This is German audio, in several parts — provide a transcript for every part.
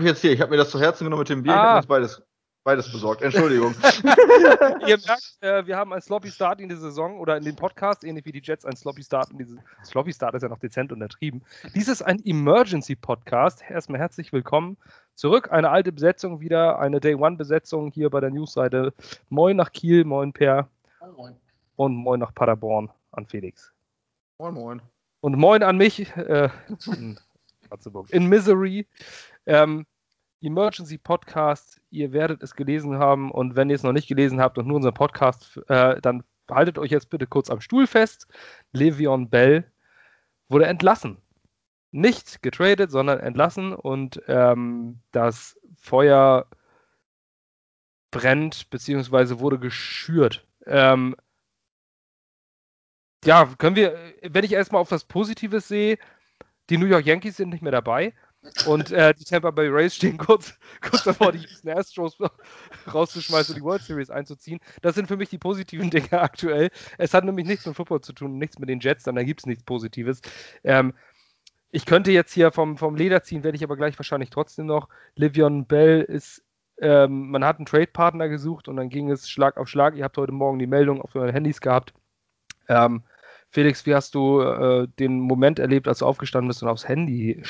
ich jetzt hier. Ich habe mir das zu Herzen genommen mit dem Bier. Ah. Ich habe uns beides, beides besorgt. Entschuldigung. Ihr merkt, äh, wir haben einen Sloppy Start in die Saison oder in den Podcast, ähnlich wie die Jets, einen Sloppy Start in diese. Sloppy Start ist ja noch dezent untertrieben. Dies ist ein Emergency Podcast. Erstmal herzlich willkommen zurück. Eine alte Besetzung wieder, eine Day One Besetzung hier bei der Newsseite. Moin nach Kiel, moin Per. Moin. Und moin nach Paderborn an Felix. Moin, moin. Und moin an mich. Äh, in Misery. Ähm, Emergency Podcast, ihr werdet es gelesen haben und wenn ihr es noch nicht gelesen habt und nur unseren Podcast, äh, dann haltet euch jetzt bitte kurz am Stuhl fest. Le'Veon Bell wurde entlassen. Nicht getradet, sondern entlassen und ähm, das Feuer brennt bzw. wurde geschürt. Ähm, ja, können wir, wenn ich erstmal auf das Positive sehe, die New York Yankees sind nicht mehr dabei. Und äh, die Tampa Bay Rays stehen kurz, kurz davor, die Houston Astros rauszuschmeißen und die World Series einzuziehen. Das sind für mich die positiven Dinge aktuell. Es hat nämlich nichts mit Football zu tun, nichts mit den Jets, dann gibt es nichts Positives. Ähm, ich könnte jetzt hier vom, vom Leder ziehen, werde ich aber gleich wahrscheinlich trotzdem noch. Livion Bell ist, ähm, man hat einen Trade-Partner gesucht und dann ging es Schlag auf Schlag. Ihr habt heute Morgen die Meldung auf euren Handys gehabt. Ähm, Felix, wie hast du äh, den Moment erlebt, als du aufgestanden bist und aufs Handy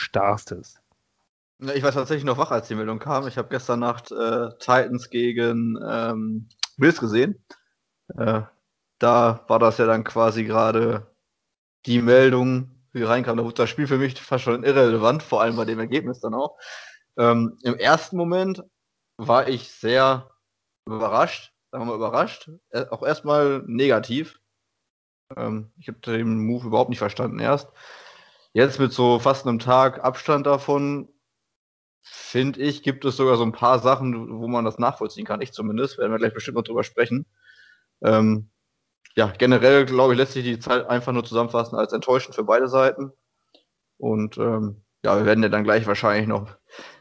starrstest? Ich war tatsächlich noch wach, als die Meldung kam. Ich habe gestern Nacht äh, Titans gegen ähm, Bills gesehen. Äh, da war das ja dann quasi gerade die Meldung, wie reinkam. Da wurde das Spiel für mich fast schon irrelevant, vor allem bei dem Ergebnis dann auch. Ähm, Im ersten Moment war ich sehr überrascht, sagen wir mal überrascht, äh, auch erstmal negativ. Ähm, ich habe den Move überhaupt nicht verstanden erst. Jetzt mit so fast einem Tag Abstand davon, finde ich, gibt es sogar so ein paar Sachen, wo man das nachvollziehen kann. Ich zumindest, werden wir gleich bestimmt noch drüber sprechen. Ähm, ja, generell, glaube ich, lässt sich die Zeit einfach nur zusammenfassen als enttäuschend für beide Seiten. Und ähm, ja, wir werden ja dann gleich wahrscheinlich noch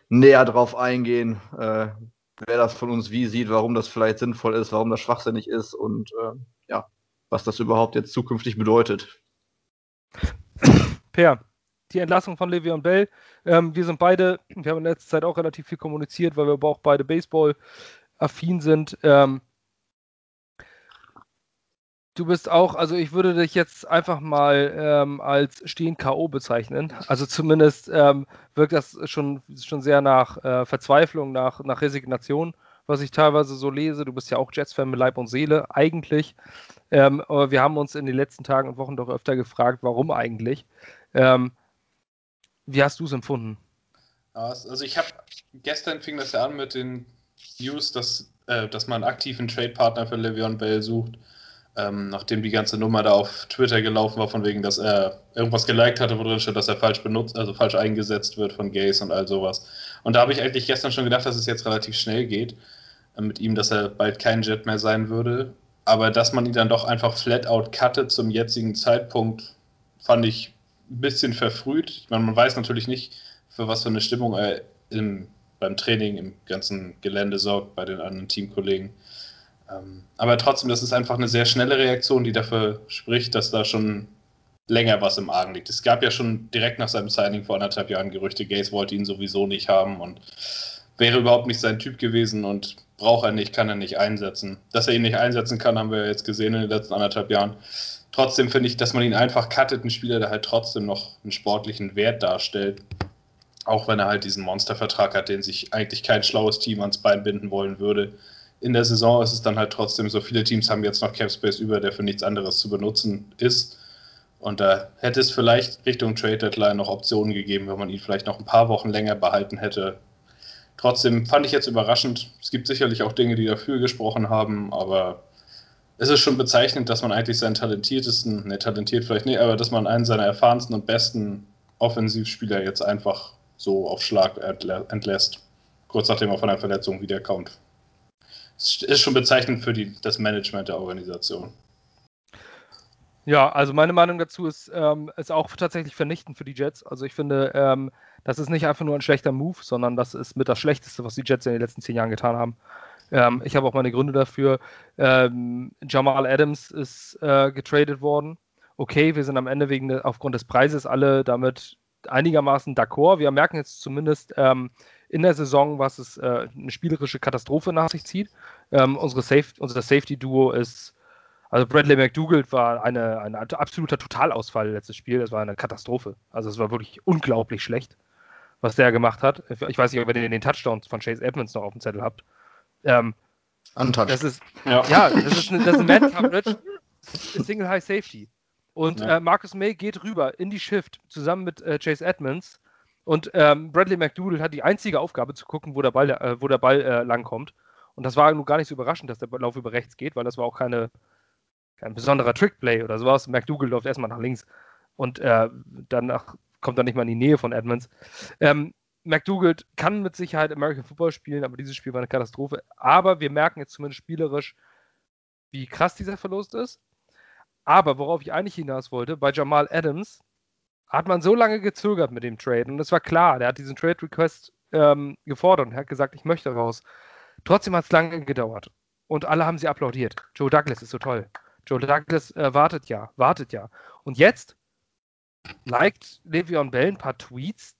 näher drauf eingehen, äh, wer das von uns wie sieht, warum das vielleicht sinnvoll ist, warum das schwachsinnig ist und äh, ja, was das überhaupt jetzt zukünftig bedeutet. Per, die Entlassung von Le'Veon Bell. Ähm, wir sind beide, wir haben in letzter Zeit auch relativ viel kommuniziert, weil wir aber auch beide Baseball-affin sind. Ähm, du bist auch, also ich würde dich jetzt einfach mal ähm, als stehen K.O. bezeichnen. Also zumindest ähm, wirkt das schon, schon sehr nach äh, Verzweiflung, nach, nach Resignation was ich teilweise so lese. Du bist ja auch Jets-Fan mit Leib und Seele, eigentlich. Ähm, aber wir haben uns in den letzten Tagen und Wochen doch öfter gefragt, warum eigentlich. Ähm, wie hast du es empfunden? Also ich habe, gestern fing das ja an mit den News, dass, äh, dass man aktiv einen Trade-Partner für Le'Veon Bell sucht. Ähm, nachdem die ganze Nummer da auf Twitter gelaufen war, von wegen, dass er irgendwas geliked hatte, wo drin steht, dass er falsch benutzt, also falsch eingesetzt wird von Gays und all sowas. Und da habe ich eigentlich gestern schon gedacht, dass es jetzt relativ schnell geht äh, mit ihm, dass er bald kein Jet mehr sein würde. Aber dass man ihn dann doch einfach flat out cuttet zum jetzigen Zeitpunkt, fand ich ein bisschen verfrüht. Meine, man weiß natürlich nicht, für was für eine Stimmung er im, beim Training im ganzen Gelände sorgt bei den anderen Teamkollegen. Ähm, aber trotzdem, das ist einfach eine sehr schnelle Reaktion, die dafür spricht, dass da schon länger was im Argen liegt. Es gab ja schon direkt nach seinem Signing vor anderthalb Jahren Gerüchte, Gaze wollte ihn sowieso nicht haben und wäre überhaupt nicht sein Typ gewesen und braucht er nicht, kann er nicht einsetzen. Dass er ihn nicht einsetzen kann, haben wir jetzt gesehen in den letzten anderthalb Jahren. Trotzdem finde ich, dass man ihn einfach cuttet, ein Spieler, der halt trotzdem noch einen sportlichen Wert darstellt. Auch wenn er halt diesen Monstervertrag hat, den sich eigentlich kein schlaues Team ans Bein binden wollen würde in der Saison ist es dann halt trotzdem so, viele Teams haben jetzt noch Cap Space über, der für nichts anderes zu benutzen ist. Und da hätte es vielleicht Richtung Trade Deadline noch Optionen gegeben, wenn man ihn vielleicht noch ein paar Wochen länger behalten hätte. Trotzdem fand ich jetzt überraschend. Es gibt sicherlich auch Dinge, die dafür gesprochen haben, aber es ist schon bezeichnend, dass man eigentlich seinen talentiertesten, ne, talentiert vielleicht nicht, aber dass man einen seiner erfahrensten und besten Offensivspieler jetzt einfach so auf Schlag entlässt. Kurz nachdem er von der Verletzung wiederkommt ist schon bezeichnend für die, das Management der Organisation. Ja, also meine Meinung dazu ist, ähm, ist auch tatsächlich vernichtend für die Jets. Also ich finde, ähm, das ist nicht einfach nur ein schlechter Move, sondern das ist mit das Schlechteste, was die Jets in den letzten zehn Jahren getan haben. Ähm, ich habe auch meine Gründe dafür. Ähm, Jamal Adams ist äh, getradet worden. Okay, wir sind am Ende wegen aufgrund des Preises alle damit einigermaßen d'accord. Wir merken jetzt zumindest ähm, in der Saison, was es äh, eine spielerische Katastrophe nach sich zieht. Ähm, unsere Safe, unser Safety-Duo ist, also Bradley McDougald war eine, ein absoluter Totalausfall letztes Spiel. Das war eine Katastrophe. Also es war wirklich unglaublich schlecht, was der gemacht hat. Ich weiß nicht, ob ihr den, den Touchdown von Chase Edmonds noch auf dem Zettel habt. Ähm, Untouched. das ist, Ja. ja, das ist eine, das ist eine Man-Coverage, Single High Safety. Und Ja. äh, Marcus May geht rüber in die Shift zusammen mit äh, Chase Edmonds. Und ähm, Bradley McDougall hat die einzige Aufgabe zu gucken, wo der Ball, äh, wo der Ball äh, langkommt. Und das war nun gar nicht so überraschend, dass der Lauf über rechts geht, weil das war auch keine, kein besonderer Trickplay oder sowas. McDougall läuft erstmal nach links und äh, danach kommt er nicht mal in die Nähe von Edmonds. Ähm, McDougall kann mit Sicherheit American Football spielen, aber dieses Spiel war eine Katastrophe. Aber wir merken jetzt zumindest spielerisch, wie krass dieser Verlust ist. Aber worauf ich eigentlich hinaus wollte, bei Jamal Adams hat man so lange gezögert mit dem Trade und es war klar, der hat diesen Trade Request ähm, gefordert und hat gesagt, ich möchte raus. Trotzdem hat es lange gedauert und alle haben sie applaudiert. Joe Douglas ist so toll. Joe Douglas äh, wartet ja, wartet ja. Und jetzt liked Le'Veon Bell ein paar Tweets,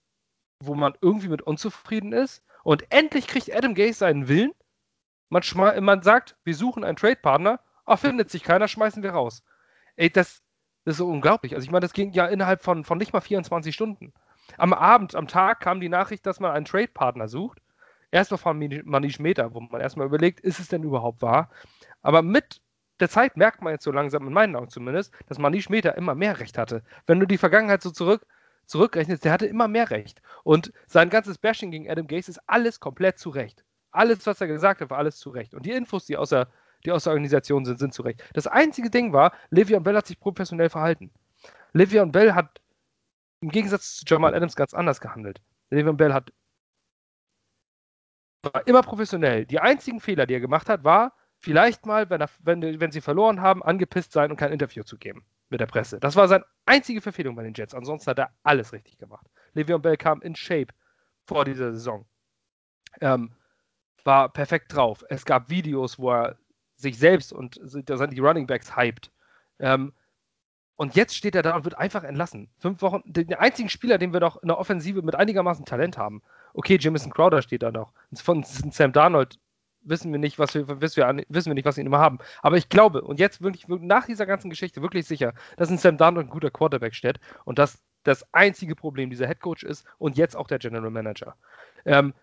wo man irgendwie mit unzufrieden ist und endlich kriegt Adam Gase seinen Willen. Man, man sagt, wir suchen einen Trade-Partner, ach, findet sich keiner, schmeißen wir raus. Ey, das, das ist so unglaublich. Also ich meine, das ging ja innerhalb von, von nicht mal 24 Stunden. Am Abend, am Tag kam die Nachricht, dass man einen Trade-Partner sucht. Erstmal von Mani- Manish Mehta, wo man erstmal überlegt, ist es denn überhaupt wahr? Aber mit der Zeit merkt man jetzt so langsam, in meinen Augen zumindest, dass Manish Mehta immer mehr Recht hatte. Wenn du die Vergangenheit so zurück, zurückrechnest, der hatte immer mehr Recht. Und sein ganzes Bashing gegen Adam Gase ist alles komplett zu Recht. Alles, was er gesagt hat, war alles zu Recht. Und die Infos, die aus der, die aus der Organisation sind, sind zu Recht. Das einzige Ding war, Le'Veon Bell hat sich professionell verhalten. Le'Veon Bell hat im Gegensatz zu Jamal Adams ganz anders gehandelt. Le'Veon Bell hat war immer professionell. Die einzigen Fehler, die er gemacht hat, war vielleicht mal, wenn, er, wenn, wenn sie verloren haben, angepisst sein und kein Interview zu geben mit der Presse. Das war seine einzige Verfehlung bei den Jets. Ansonsten hat er alles richtig gemacht. Le'Veon Bell kam in Shape vor dieser Saison. Ähm, war perfekt drauf. Es gab Videos, wo er sich selbst und die Running Backs hyped. Ähm, und jetzt steht er da und wird einfach entlassen. Fünf Wochen, den einzigen Spieler, den wir doch in der Offensive mit einigermaßen Talent haben. Okay, Jamison Crowder steht da noch. Von Sam Darnold wissen wir nicht, was wir, wissen wir, an- wissen wir nicht, was wir immer haben. Aber ich glaube, und jetzt wirklich nach dieser ganzen Geschichte wirklich sicher, dass ein Sam Darnold ein guter Quarterback steht und dass das einzige Problem dieser Headcoach ist und jetzt auch der General Manager. Ähm,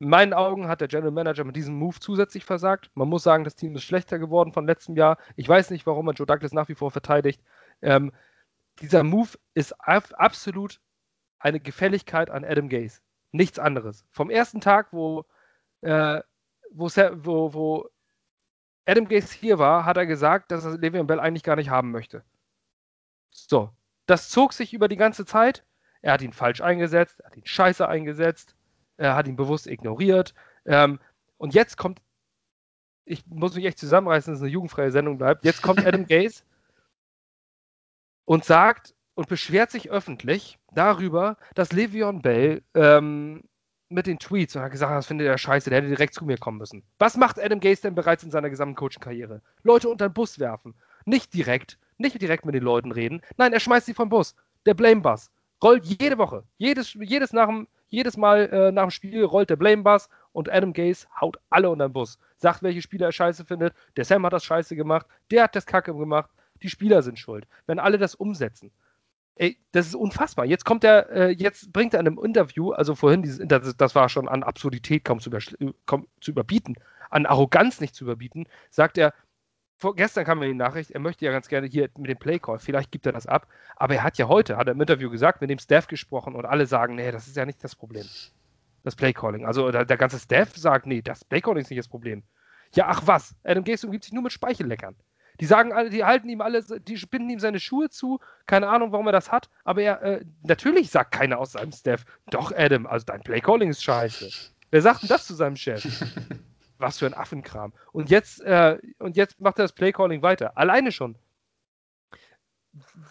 in meinen Augen hat der General Manager mit diesem Move zusätzlich versagt. Man muss sagen, das Team ist schlechter geworden von letztem Jahr. Ich weiß nicht, warum man Joe Douglas nach wie vor verteidigt. Ähm, dieser Move ist ab, absolut eine Gefälligkeit an Adam Gase. Nichts anderes. Vom ersten Tag, wo, äh, wo, wo, Adam Gase hier war, hat er gesagt, dass er Le'Veon Bell eigentlich gar nicht haben möchte. So, das zog sich über die ganze Zeit. Er hat ihn falsch eingesetzt, er hat ihn scheiße eingesetzt, er hat ihn bewusst ignoriert. Ähm, und jetzt kommt, ich muss mich echt zusammenreißen, dass es eine jugendfreie Sendung bleibt. Jetzt kommt Adam Gase und sagt und beschwert sich öffentlich darüber, dass Le'Veon Bell ähm, mit den Tweets und hat gesagt, das findet er scheiße, der hätte direkt zu mir kommen müssen. Was macht Adam Gase denn bereits in seiner gesamten Coaching-Karriere? Leute unter den Bus werfen. Nicht direkt, nicht direkt mit den Leuten reden. Nein, er schmeißt sie vom Bus. Der Blame-Bus. Rollt jede Woche. Jedes, jedes, nach dem, jedes Mal äh, nach dem Spiel rollt der Blame-Bus und Adam Gase haut alle unter den Bus. Sagt, welche Spieler er scheiße findet. Der Sam hat das scheiße gemacht. Der hat das Kacke gemacht. Die Spieler sind schuld. Wenn alle das umsetzen. Ey, das ist unfassbar. Jetzt kommt er, äh, jetzt bringt er in einem Interview, also vorhin dieses Interview, das war schon an Absurdität kaum zu, übersch- kaum zu überbieten, an Arroganz nicht zu überbieten, sagt er, vor, gestern kam mir die Nachricht, er möchte ja ganz gerne hier mit dem Playcall, vielleicht gibt er das ab, aber er hat ja heute, hat er im Interview gesagt, mit dem Staff gesprochen und alle sagen, nee, das ist ja nicht das Problem. Das Playcalling. Also der, der ganze Staff sagt, nee, das Playcalling ist nicht das Problem. Ja, ach was, Adam Gase umgibt sich nur mit Speichelleckern. Die sagen alle, die halten ihm alle, die binden ihm seine Schuhe zu. Keine Ahnung, warum er das hat. Aber er, äh, natürlich sagt keiner aus seinem Staff, doch Adam, also dein Playcalling ist scheiße. Wer sagt denn das zu seinem Chef? Was für ein Affenkram. Und jetzt, äh, und jetzt macht er das Playcalling weiter. Alleine schon.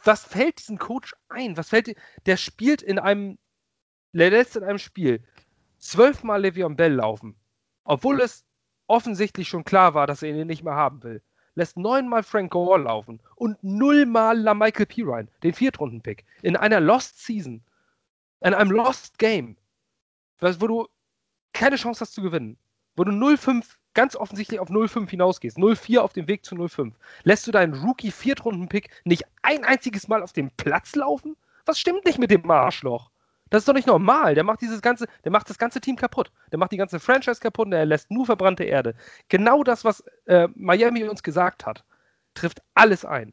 Was fällt diesem Coach ein? Was fällt, der spielt in einem, der lässt in einem Spiel zwölfmal Le'Veon Bell laufen. Obwohl es offensichtlich schon klar war, dass er ihn nicht mehr haben will lässt neunmal Frank Gore laufen und nullmal La Michael Pirine, den Viertrunden-Pick, in einer Lost Season, in einem Lost Game, wo du keine Chance hast zu gewinnen, wo du 0-5 ganz offensichtlich auf 0-5 hinausgehst, 0-4 auf dem Weg zu 0-5, lässt du deinen Rookie-Viertrunden-Pick nicht ein einziges Mal auf dem Platz laufen? Was stimmt nicht mit dem Arschloch? Das ist doch nicht normal. Der macht dieses ganze, der macht das ganze Team kaputt. Der macht die ganze Franchise kaputt und er lässt nur verbrannte Erde. Genau das, was äh, Miami uns gesagt hat, trifft alles ein.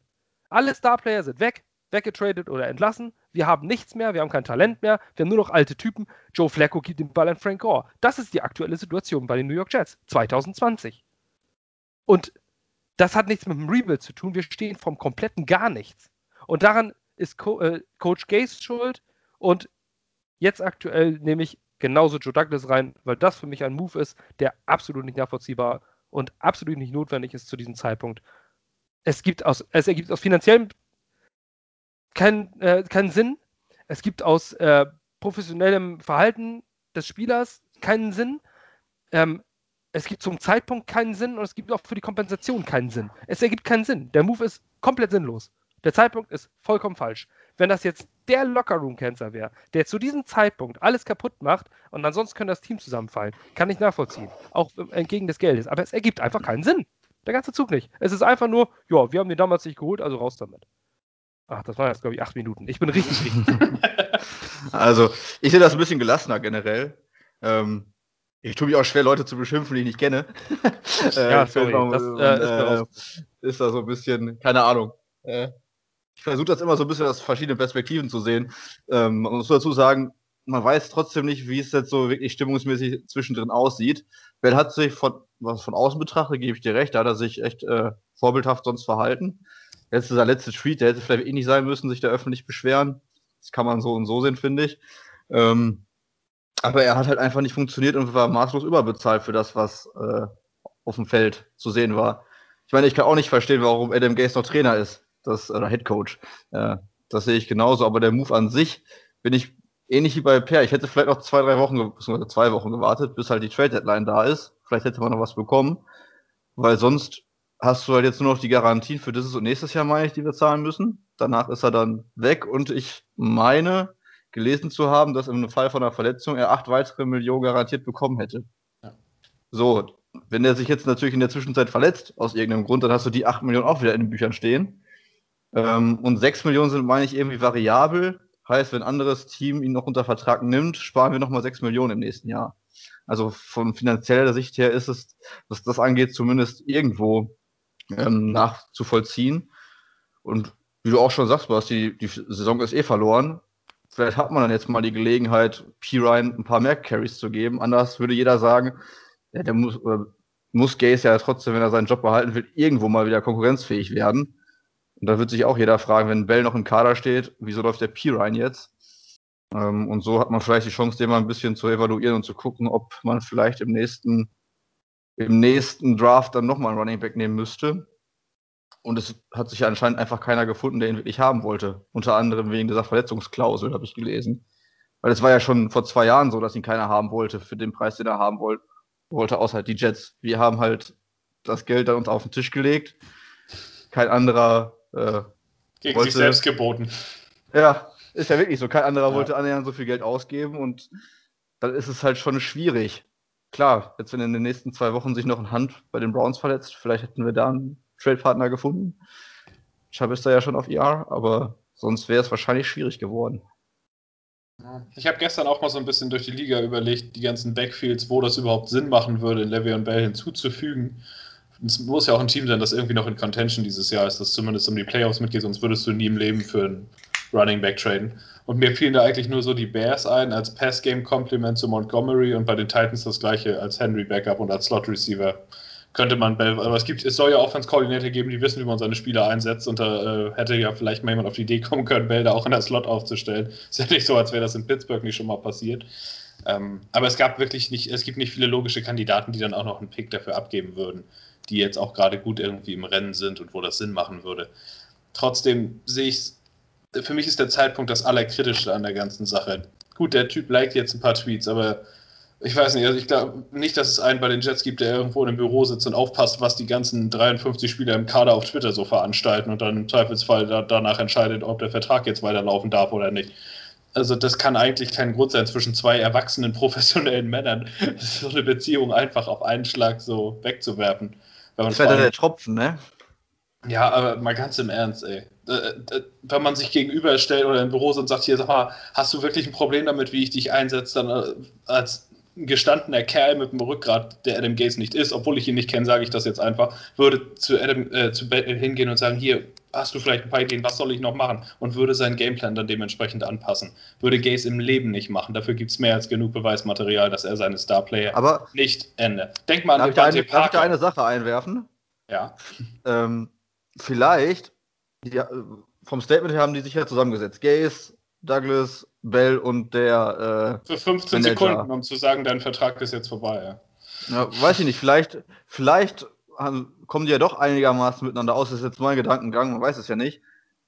Alle Starplayer sind weg, weggetradet oder entlassen. Wir haben nichts mehr, wir haben kein Talent mehr, wir haben nur noch alte Typen. Joe Flacco gibt den Ball an Frank Gore. Das ist die aktuelle Situation bei den New York Jets 2020. Und das hat nichts mit dem Rebuild zu tun. Wir stehen vom kompletten gar nichts. Und daran ist Co äh, Coach Gaze schuld und Jetzt aktuell nehme ich genauso Joe Douglas rein, weil das für mich ein Move ist, der absolut nicht nachvollziehbar und absolut nicht notwendig ist zu diesem Zeitpunkt. Es, gibt aus, es ergibt aus finanziellem keinen äh, kein Sinn. Es gibt aus äh, professionellem Verhalten des Spielers keinen Sinn. Ähm, es gibt zum Zeitpunkt keinen Sinn und es gibt auch für die Kompensation keinen Sinn. Es ergibt keinen Sinn. Der Move ist komplett sinnlos. Der Zeitpunkt ist vollkommen falsch. Wenn das jetzt der Lockerroom-Cancer wäre, der zu diesem Zeitpunkt alles kaputt macht und ansonsten könnte das Team zusammenfallen, kann ich nachvollziehen. Auch entgegen des Geldes. Aber es ergibt einfach keinen Sinn. Der ganze Zug nicht. Es ist einfach nur, ja, wir haben den damals nicht geholt, also raus damit. Ach, das waren jetzt, glaube ich, acht Minuten. Ich bin richtig, richtig. also, ich sehe das ein bisschen gelassener generell. Ähm, ich tue mich auch schwer, Leute zu beschimpfen, die ich nicht kenne. äh, ja, sorry. Mal, das äh, ist, äh, ist da so ein bisschen, keine Ahnung. Äh, ich versuche das immer so ein bisschen aus verschiedenen Perspektiven zu sehen. Ähm, man muss dazu sagen, man weiß trotzdem nicht, wie es jetzt so wirklich stimmungsmäßig zwischendrin aussieht. Bell hat sich von, was von außen betrachtet, gebe ich dir recht, da hat er sich echt äh, vorbildhaft sonst verhalten. Jetzt ist der letzte Tweet, der hätte vielleicht eh nicht sein müssen, sich da öffentlich beschweren. Das kann man so und so sehen, finde ich. Ähm, aber er hat halt einfach nicht funktioniert und war maßlos überbezahlt für das, was äh, auf dem Feld zu sehen war. Ich meine, ich kann auch nicht verstehen, warum Adam Gaze noch Trainer ist das, oder Head Coach. Äh, das sehe ich genauso, aber der Move an sich bin ich ähnlich wie bei Per. Ich hätte vielleicht noch zwei, drei Wochen, beziehungsweise zwei Wochen gewartet, bis halt die Trade Deadline da ist. Vielleicht hätte man noch was bekommen, weil sonst hast du halt jetzt nur noch die Garantien für dieses und nächstes Jahr, meine ich, die wir zahlen müssen. Danach ist er dann weg und ich meine, gelesen zu haben, dass im Fall von einer Verletzung er acht weitere Millionen garantiert bekommen hätte. Ja. So, wenn er sich jetzt natürlich in der Zwischenzeit verletzt, aus irgendeinem Grund, dann hast du die acht Millionen auch wieder in den Büchern stehen. Ähm, und 6 Millionen sind, meine ich, irgendwie variabel. Heißt, wenn ein anderes Team ihn noch unter Vertrag nimmt, sparen wir nochmal 6 Millionen im nächsten Jahr. Also von finanzieller Sicht her ist es, was das angeht, zumindest irgendwo ähm, nachzuvollziehen. Und wie du auch schon sagst, was die, die Saison ist eh verloren. Vielleicht hat man dann jetzt mal die Gelegenheit, P. Ryan ein paar mehr Carries zu geben. Anders würde jeder sagen, ja, der muss, muss Gaze ja trotzdem, wenn er seinen Job behalten will, irgendwo mal wieder konkurrenzfähig werden. Und da wird sich auch jeder fragen, wenn Bell noch im Kader steht, wieso läuft der P-Ryan jetzt? Ähm, und so hat man vielleicht die Chance, den mal ein bisschen zu evaluieren und zu gucken, ob man vielleicht im nächsten, im nächsten Draft dann nochmal einen Running Back nehmen müsste. Und es hat sich anscheinend einfach keiner gefunden, der ihn wirklich haben wollte. Unter anderem wegen dieser Verletzungsklausel, habe ich gelesen. Weil es war ja schon vor zwei Jahren so, dass ihn keiner haben wollte für den Preis, den er haben wollte, wollte außer die Jets. Wir haben halt das Geld dann uns auf den Tisch gelegt. Kein anderer äh, Gegen wollte, sich selbst geboten. Ja, ist ja wirklich so. Kein anderer ja. wollte annähernd so viel Geld ausgeben und dann ist es halt schon schwierig. Klar, jetzt wenn in den nächsten zwei Wochen sich noch ein Hand bei den Browns verletzt, vielleicht hätten wir da einen Trade-Partner gefunden. Chubb ist da ja schon auf IR, e aber sonst wäre es wahrscheinlich schwierig geworden. Ich habe gestern auch mal so ein bisschen durch die Liga überlegt, die ganzen Backfields, wo das überhaupt Sinn machen würde, in Levy und Bell hinzuzufügen es muss ja auch ein Team sein, das irgendwie noch in Contention dieses Jahr ist, das zumindest um die Playoffs mitgeht, sonst würdest du nie im Leben für einen Running Back traden. Und mir fielen da eigentlich nur so die Bears ein als Pass-Game-Compliment zu Montgomery und bei den Titans das gleiche als Henry Backup und als Slot-Receiver. Könnte man, aber es gibt, es soll ja Offense-Coordinator geben, die wissen, wie man seine Spieler einsetzt und da äh, hätte ja vielleicht mal jemand auf die Idee kommen können, Bell da auch in der Slot aufzustellen. Ist ja nicht so, als wäre das in Pittsburgh nicht schon mal passiert. Ähm, aber es gab wirklich nicht, es gibt nicht viele logische Kandidaten, die dann auch noch einen Pick dafür abgeben würden die jetzt auch gerade gut irgendwie im Rennen sind und wo das Sinn machen würde. Trotzdem sehe ich es, für mich ist der Zeitpunkt das Allerkritischste an der ganzen Sache. Gut, der Typ liked jetzt ein paar Tweets, aber ich weiß nicht, also ich glaube nicht, dass es einen bei den Jets gibt, der irgendwo in einem Büro sitzt und aufpasst, was die ganzen 53 Spieler im Kader auf Twitter so veranstalten und dann im Zweifelsfall da, danach entscheidet, ob der Vertrag jetzt weiterlaufen darf oder nicht. Also das kann eigentlich kein Grund sein zwischen zwei erwachsenen professionellen Männern, so eine Beziehung einfach auf einen Schlag so wegzuwerfen. das wäre der Tropfen, ne? Ja, aber mal ganz im Ernst, ey. Wenn man sich gegenüberstellt oder im Büro und sagt, hier, sag mal, hast du wirklich ein Problem damit, wie ich dich einsetze, dann äh, als gestandener Kerl mit dem Rückgrat, der Adam Gates nicht ist, obwohl ich ihn nicht kenne, sage ich das jetzt einfach, würde zu Adam äh, zu hingehen und sagen, hier, hast du vielleicht ein paar Ideen, was soll ich noch machen? Und würde seinen Gameplan dann dementsprechend anpassen. Würde Gaze im Leben nicht machen. Dafür gibt es mehr als genug Beweismaterial, dass er seine Starplayer Aber nicht ändert. Denk mal an darf, ich eine, darf ich da eine Sache einwerfen? Ja. Ähm, vielleicht, die, vom Statement her haben die sich ja zusammengesetzt. Gaze, Douglas, Bell und der. Äh, Für 15 Manager. Sekunden, um zu sagen, dein Vertrag ist jetzt vorbei. Ja. Ja, weiß ich nicht, vielleicht, vielleicht kommen die ja doch einigermaßen miteinander aus. Das ist jetzt mein Gedankengang, man weiß es ja nicht.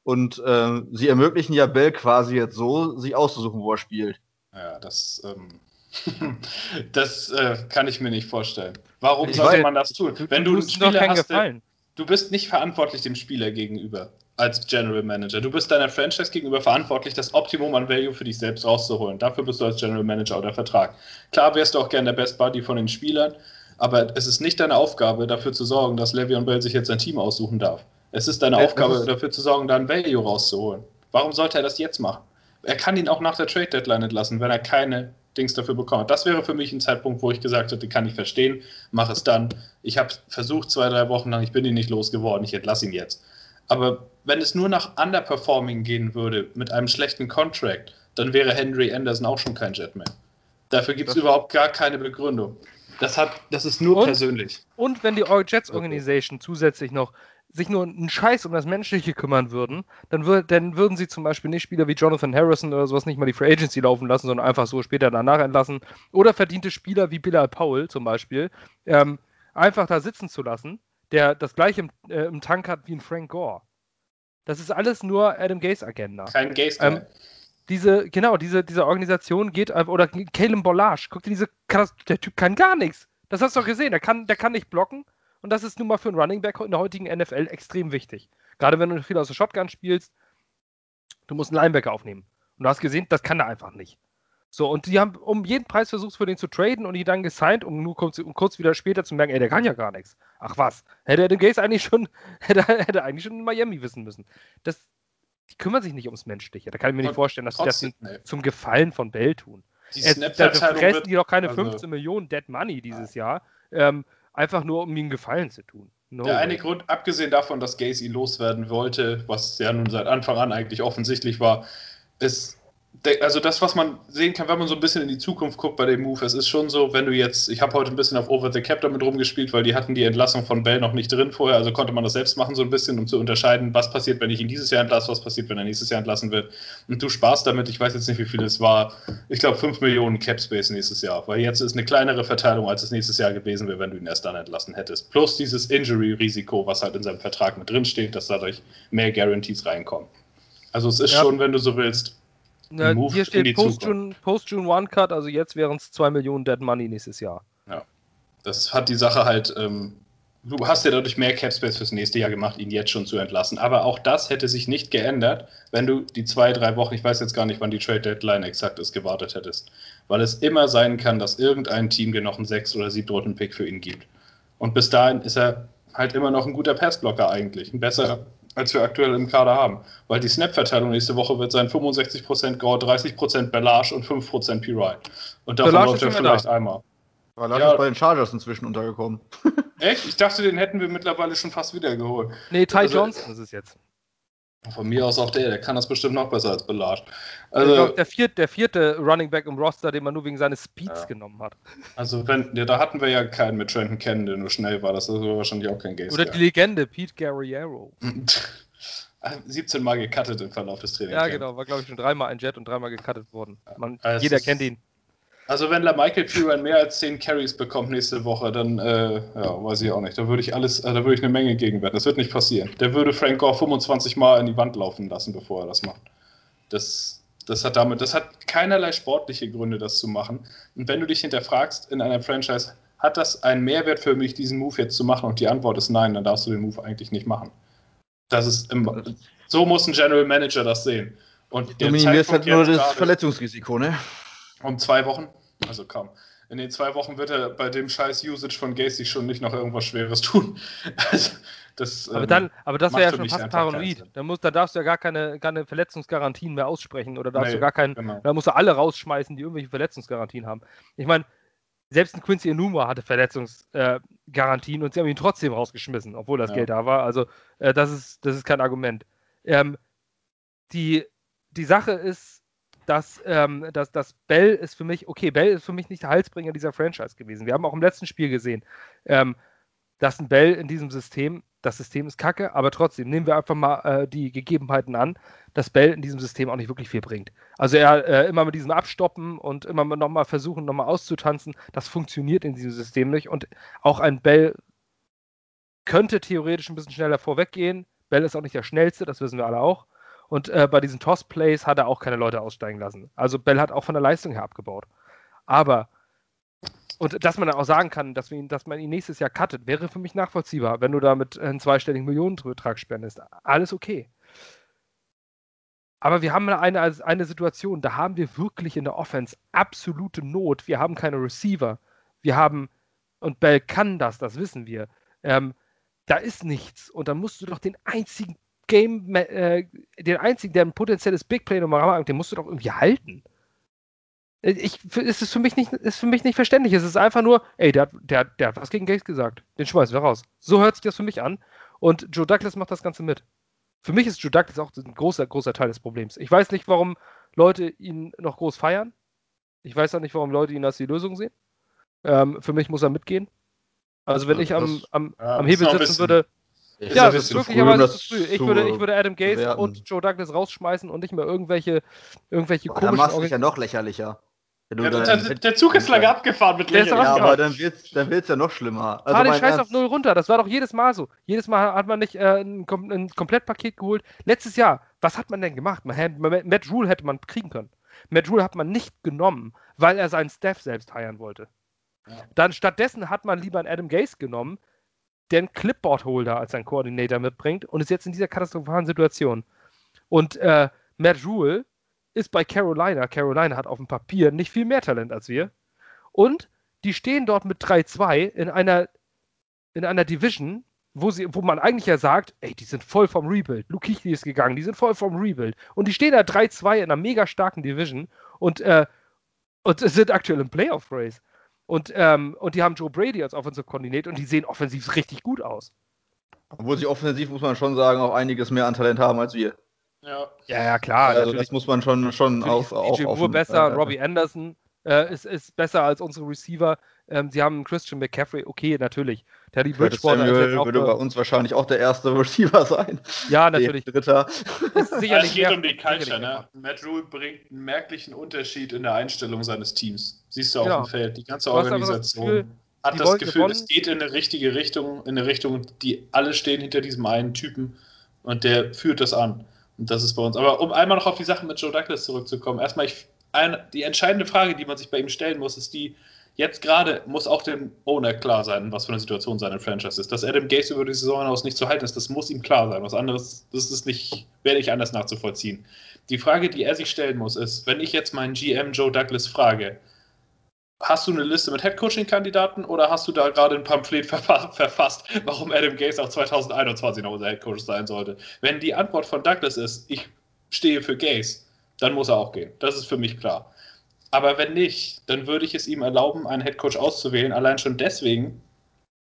Und äh, sie ermöglichen ja Bell quasi jetzt so, sich auszusuchen, wo er spielt. Ja, das, ähm, das äh, kann ich mir nicht vorstellen. Warum ich sollte weiß, man das tun? Wenn du, du einen Spieler hast, gefallen. du bist nicht verantwortlich dem Spieler gegenüber als General Manager. Du bist deiner Franchise gegenüber verantwortlich, das Optimum an Value für dich selbst rauszuholen. Dafür bist du als General Manager oder Vertrag. Klar wärst du auch gern der Best Buddy von den Spielern, aber es ist nicht deine Aufgabe, dafür zu sorgen, dass Le'Veon Bell sich jetzt ein Team aussuchen darf. Es ist deine ja, Aufgabe, ist dafür zu sorgen, da ein Value rauszuholen. Warum sollte er das jetzt machen? Er kann ihn auch nach der Trade Deadline entlassen, wenn er keine Dings dafür bekommt. Das wäre für mich ein Zeitpunkt, wo ich gesagt hätte, kann ich verstehen, mach es dann. Ich habe versucht zwei, drei Wochen lang, ich bin ihn nicht losgeworden, ich entlasse ihn jetzt. Aber wenn es nur nach Underperforming gehen würde mit einem schlechten Contract, dann wäre Henry Anderson auch schon kein Jet mehr. Dafür gibt es überhaupt gar keine Begründung. Das, hat, das ist nur und, persönlich. Und wenn die All Jets Organization okay. zusätzlich noch sich nur einen Scheiß um das Menschliche kümmern würden, dann, wür dann würden sie zum Beispiel nicht Spieler wie Jonathan Harrison oder sowas nicht mal die Free Agency laufen lassen, sondern einfach so später danach entlassen. Oder verdiente Spieler wie Bilal Powell zum Beispiel ähm, einfach da sitzen zu lassen, der das gleiche im, äh, im Tank hat wie ein Frank Gore. Das ist alles nur Adam Gaze Agenda. Kein Gaze. Ähm, diese, genau, diese, diese Organisation geht einfach, oder Caleb Bollage, guck dir diese, der Typ kann gar nichts. Das hast du doch gesehen, der kann, der kann nicht blocken und das ist nun mal für einen Running Back in der heutigen NFL extrem wichtig. Gerade wenn du viel aus der Shotgun spielst, du musst einen Linebacker aufnehmen. Und du hast gesehen, das kann er einfach nicht. So, und die haben um jeden Preis versucht, für den zu traden und die dann gesigned, um nur kurz, um kurz wieder später zu merken, ey, der kann ja gar nichts. Ach was, hätte er den Gaze eigentlich schon, hätte, hätte eigentlich schon in Miami wissen müssen. Das, die kümmern sich nicht ums Menschliche. Da kann ich mir nicht vorstellen, dass sie das nee. zum Gefallen von Bell tun. Die äh, da fressen die doch keine also 15 Millionen Dead Money dieses ja. Jahr, ähm, einfach nur um ihm Gefallen zu tun. No der way. eine Grund, abgesehen davon, dass Gaze ihn loswerden wollte, was ja nun seit Anfang an eigentlich offensichtlich war, ist also das, was man sehen kann, wenn man so ein bisschen in die Zukunft guckt bei dem Move, es ist schon so, wenn du jetzt, ich habe heute ein bisschen auf Over the Cap damit rumgespielt, weil die hatten die Entlassung von Bell noch nicht drin vorher, also konnte man das selbst machen so ein bisschen, um zu unterscheiden, was passiert, wenn ich ihn dieses Jahr entlasse, was passiert, wenn er nächstes Jahr entlassen wird. Und du sparst damit, ich weiß jetzt nicht, wie viel es war, ich glaube 5 Millionen Cap Space nächstes Jahr, weil jetzt ist eine kleinere Verteilung, als es nächstes Jahr gewesen wäre, wenn du ihn erst dann entlassen hättest. Plus dieses Injury-Risiko, was halt in seinem Vertrag mit drin steht, dass dadurch mehr Guarantees reinkommen. Also es ist ja. schon, wenn du so willst, na, hier steht Post-June Post One Cut, also jetzt wären es 2 Millionen Dead Money nächstes Jahr. Ja. Das hat die Sache halt, ähm, du hast ja dadurch mehr Cap Space fürs nächste Jahr gemacht, ihn jetzt schon zu entlassen. Aber auch das hätte sich nicht geändert, wenn du die zwei, drei Wochen, ich weiß jetzt gar nicht, wann die Trade Deadline exakt ist, gewartet hättest. Weil es immer sein kann, dass irgendein Team dir noch einen 6- oder 7 Pick für ihn gibt. Und bis dahin ist er halt immer noch ein guter Passblocker eigentlich. Ein besser als wir aktuell im Kader haben. Weil die Snap-Verteilung nächste Woche wird sein 65% Gore, 30% Bellage und 5% Pirai. Und davon Bellage läuft er vielleicht da. einmal. Bellage ja. ist bei den Chargers inzwischen untergekommen. Echt? Ich dachte, den hätten wir mittlerweile schon fast wieder geholt. Nee, Ty also, Johnson ist es jetzt. Von mir aus auch der, der kann das bestimmt noch besser als Bellage. Also, glaub, der, vierte, der vierte Running Back im Roster, den man nur wegen seines Speeds ja. genommen hat. Also wenn, ja, da hatten wir ja keinen mit Trenton Cannon, der nur schnell war. Das ist wahrscheinlich auch kein Gaze. Oder die Legende, Pete Guerriero. 17 Mal gecuttet im Verlauf des Trainings. Ja, genau, war glaube ich schon dreimal ein Jet und dreimal gecuttet worden. Man, also jeder kennt ihn. Also wenn Michael Piran mehr als 10 Carries bekommt nächste Woche, dann äh, ja, weiß ich auch nicht. Da würde ich alles, äh, da würde ich eine Menge gegenwerten. Das wird nicht passieren. Der würde Frank Gore 25 Mal in die Wand laufen lassen, bevor er das macht. Das, das hat damit, das hat keinerlei sportliche Gründe, das zu machen. Und wenn du dich hinterfragst in einer Franchise, hat das einen Mehrwert für mich, diesen Move jetzt zu machen? Und die Antwort ist nein, dann darfst du den Move eigentlich nicht machen. Das ist im, so muss ein General Manager das sehen. Und Du minimierst halt nur das Verletzungsrisiko, ne? Um zwei Wochen, also kaum. In den zwei Wochen wird er bei dem scheiß Usage von Gacy schon nicht noch irgendwas Schweres tun. Also, das, Aber ähm, dann, aber das wäre ja schon fast paranoid. Da, muss, da darfst du ja gar keine, keine Verletzungsgarantien mehr aussprechen oder darfst Nee, du gar keinen, genau. da musst du alle rausschmeißen, die irgendwelche Verletzungsgarantien haben. Ich meine, selbst ein Quincy Enuma hatte Verletzungsgarantien äh, und sie haben ihn trotzdem rausgeschmissen, obwohl das Ja. Geld da war. Also äh, das, ist, das ist kein Argument. Ähm, die, die Sache ist, dass, ähm, dass, dass Bell ist für mich, okay, Bell ist für mich nicht der Halsbringer dieser Franchise gewesen. Wir haben auch im letzten Spiel gesehen, ähm, dass ein Bell in diesem System, das System ist kacke, aber trotzdem nehmen wir einfach mal äh, die Gegebenheiten an, dass Bell in diesem System auch nicht wirklich viel bringt. Also er äh, immer mit diesem Abstoppen und immer nochmal versuchen, nochmal auszutanzen, das funktioniert in diesem System nicht. Und auch ein Bell könnte theoretisch ein bisschen schneller vorweggehen. Bell ist auch nicht der schnellste, das wissen wir alle auch. Und äh, bei diesen Toss-Plays hat er auch keine Leute aussteigen lassen. Also Bell hat auch von der Leistung her abgebaut. Aber, und dass man dann auch sagen kann, dass, ihn, dass man ihn nächstes Jahr cuttet, wäre für mich nachvollziehbar, wenn du damit einen zweistelligen Millionenbetrag spendest. Alles okay. Aber wir haben eine, eine Situation, da haben wir wirklich in der Offense absolute Not. Wir haben keine Receiver. Wir haben, und Bell kann das, das wissen wir. Ähm, da ist nichts. Und dann musst du doch den einzigen Game, äh, den einzigen, der ein potenzielles Big Play nochmal haben, den musst du doch irgendwie halten. Äh, Ich, es ist für mich nicht, ist für mich nicht verständlich. Es ist einfach nur, ey, der, hat- der, der hat was gegen Gates gesagt. Den schmeißen wir raus. So hört sich das für mich an. Und Joe Douglas macht das Ganze mit. Für mich ist Joe Douglas auch ein großer, großer Teil des Problems. Ich weiß nicht, warum Leute ihn noch groß feiern. Ich weiß auch nicht, warum Leute ihn als die Lösung sehen. Ähm, für mich muss er mitgehen. Also wenn ich am, am, Ja, am Hebel sitzen würde, Ist ja, das ist bisschen früh, zu früh. Ich zu würde, ich würde Adam Gaze bewerten. und Joe Douglas rausschmeißen und nicht mehr irgendwelche, irgendwelche dann komischen machst du dich ja noch lächerlicher. Ja, dann- der, der Zug ist lange abgefahren mit Lächeln. ja, aber dann wird's, dann wird's ja noch schlimmer. Also Fahr den Scheiß auf Ernst, null runter. Das war doch jedes Mal so. Jedes Mal hat man nicht äh, ein, Kom ein Komplettpaket geholt. Letztes Jahr, was hat man denn gemacht? Man hätte, Matt Rule hätte man kriegen können. Matt Rule hat man nicht genommen, weil er seinen Staff selbst heiern wollte. Ja. Dann stattdessen hat man lieber einen Adam Gase genommen, der einen Clipboard-Holder als einen Koordinator mitbringt und ist jetzt in dieser katastrophalen Situation. Und äh, Matt Rule ist bei Carolina. Carolina hat auf dem Papier nicht viel mehr Talent als wir. Und die stehen dort mit 3-2 in einer, in einer Division, wo, sie, wo man eigentlich ja sagt, ey, die sind voll vom Rebuild. Luke Kuechly ist gegangen, die sind voll vom Rebuild. Und die stehen da 3-2 in einer mega starken Division und, äh, und sind aktuell im Playoff-Race. Und, ähm, und die haben Joe Brady als Offensive Coordinator und die sehen offensiv richtig gut aus. obwohl sie offensiv, muss man schon sagen, auch einiges mehr an Talent haben als wir. Ja. Ja, ja, klar. also natürlich. das muss man schon, schon auch, DJ auch Moore offen, besser, äh, Robbie Anderson äh, ist, ist besser als unsere Receiver. Ähm, sie haben Christian McCaffrey, okay, natürlich. Teddy Bridgewater Samuel würde bei uns wahrscheinlich auch der erste Receiver sein. Ja, Der natürlich. Dritter. Ja, sicherlich es geht mehr- um die Culture, ne? Matt Rule bringt einen merklichen Unterschied in der Einstellung seines Teams. Siehst du auf Genau. dem Feld. Die ganze einfach das Organisation Gefühl, hat das Gefühl, gewonnen. es geht in eine richtige Richtung, in eine Richtung, die alle stehen hinter diesem einen Typen und der führt das an. Und das ist bei uns. Aber um einmal noch auf die Sache mit Joe Douglas zurückzukommen, erstmal, ich, ein, die entscheidende Frage, die man sich bei ihm stellen muss, ist die, jetzt gerade muss auch dem Owner klar sein, was für eine Situation seine Franchise ist. Dass Adam Gase über die Saison hinaus nicht zu halten ist, das muss ihm klar sein. Was anderes, das ist nicht, werde ich anders nachzuvollziehen. Die Frage, die er sich stellen muss, ist, wenn ich jetzt meinen GM Joe Douglas frage, hast du eine Liste mit Headcoaching-Kandidaten oder hast du da gerade ein Pamphlet verfa verfasst, warum Adam Gase auch 2021 noch unser Headcoach sein sollte? Wenn die Antwort von Douglas ist, ich stehe für Gase, dann muss er auch gehen. Das ist für mich klar. Aber wenn nicht, dann würde ich es ihm erlauben, einen Headcoach auszuwählen, allein schon deswegen,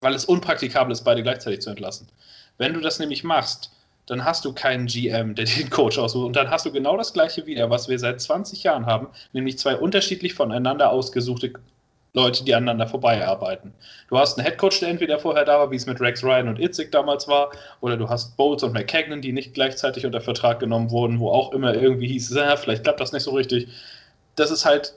weil es unpraktikabel ist, beide gleichzeitig zu entlassen. Wenn du das nämlich machst, dann hast du keinen GM, der den Coach aussucht. Und dann hast du genau das gleiche wieder, was wir seit 20 Jahren haben, nämlich zwei unterschiedlich voneinander ausgesuchte Leute, die aneinander vorbeiarbeiten. Du hast einen Headcoach, der entweder vorher da war, wie es mit Rex Ryan und Itzig damals war, oder du hast Bowles und McKagan, die nicht gleichzeitig unter Vertrag genommen wurden, wo auch immer irgendwie hieß, äh, vielleicht klappt das nicht so richtig. Das ist halt,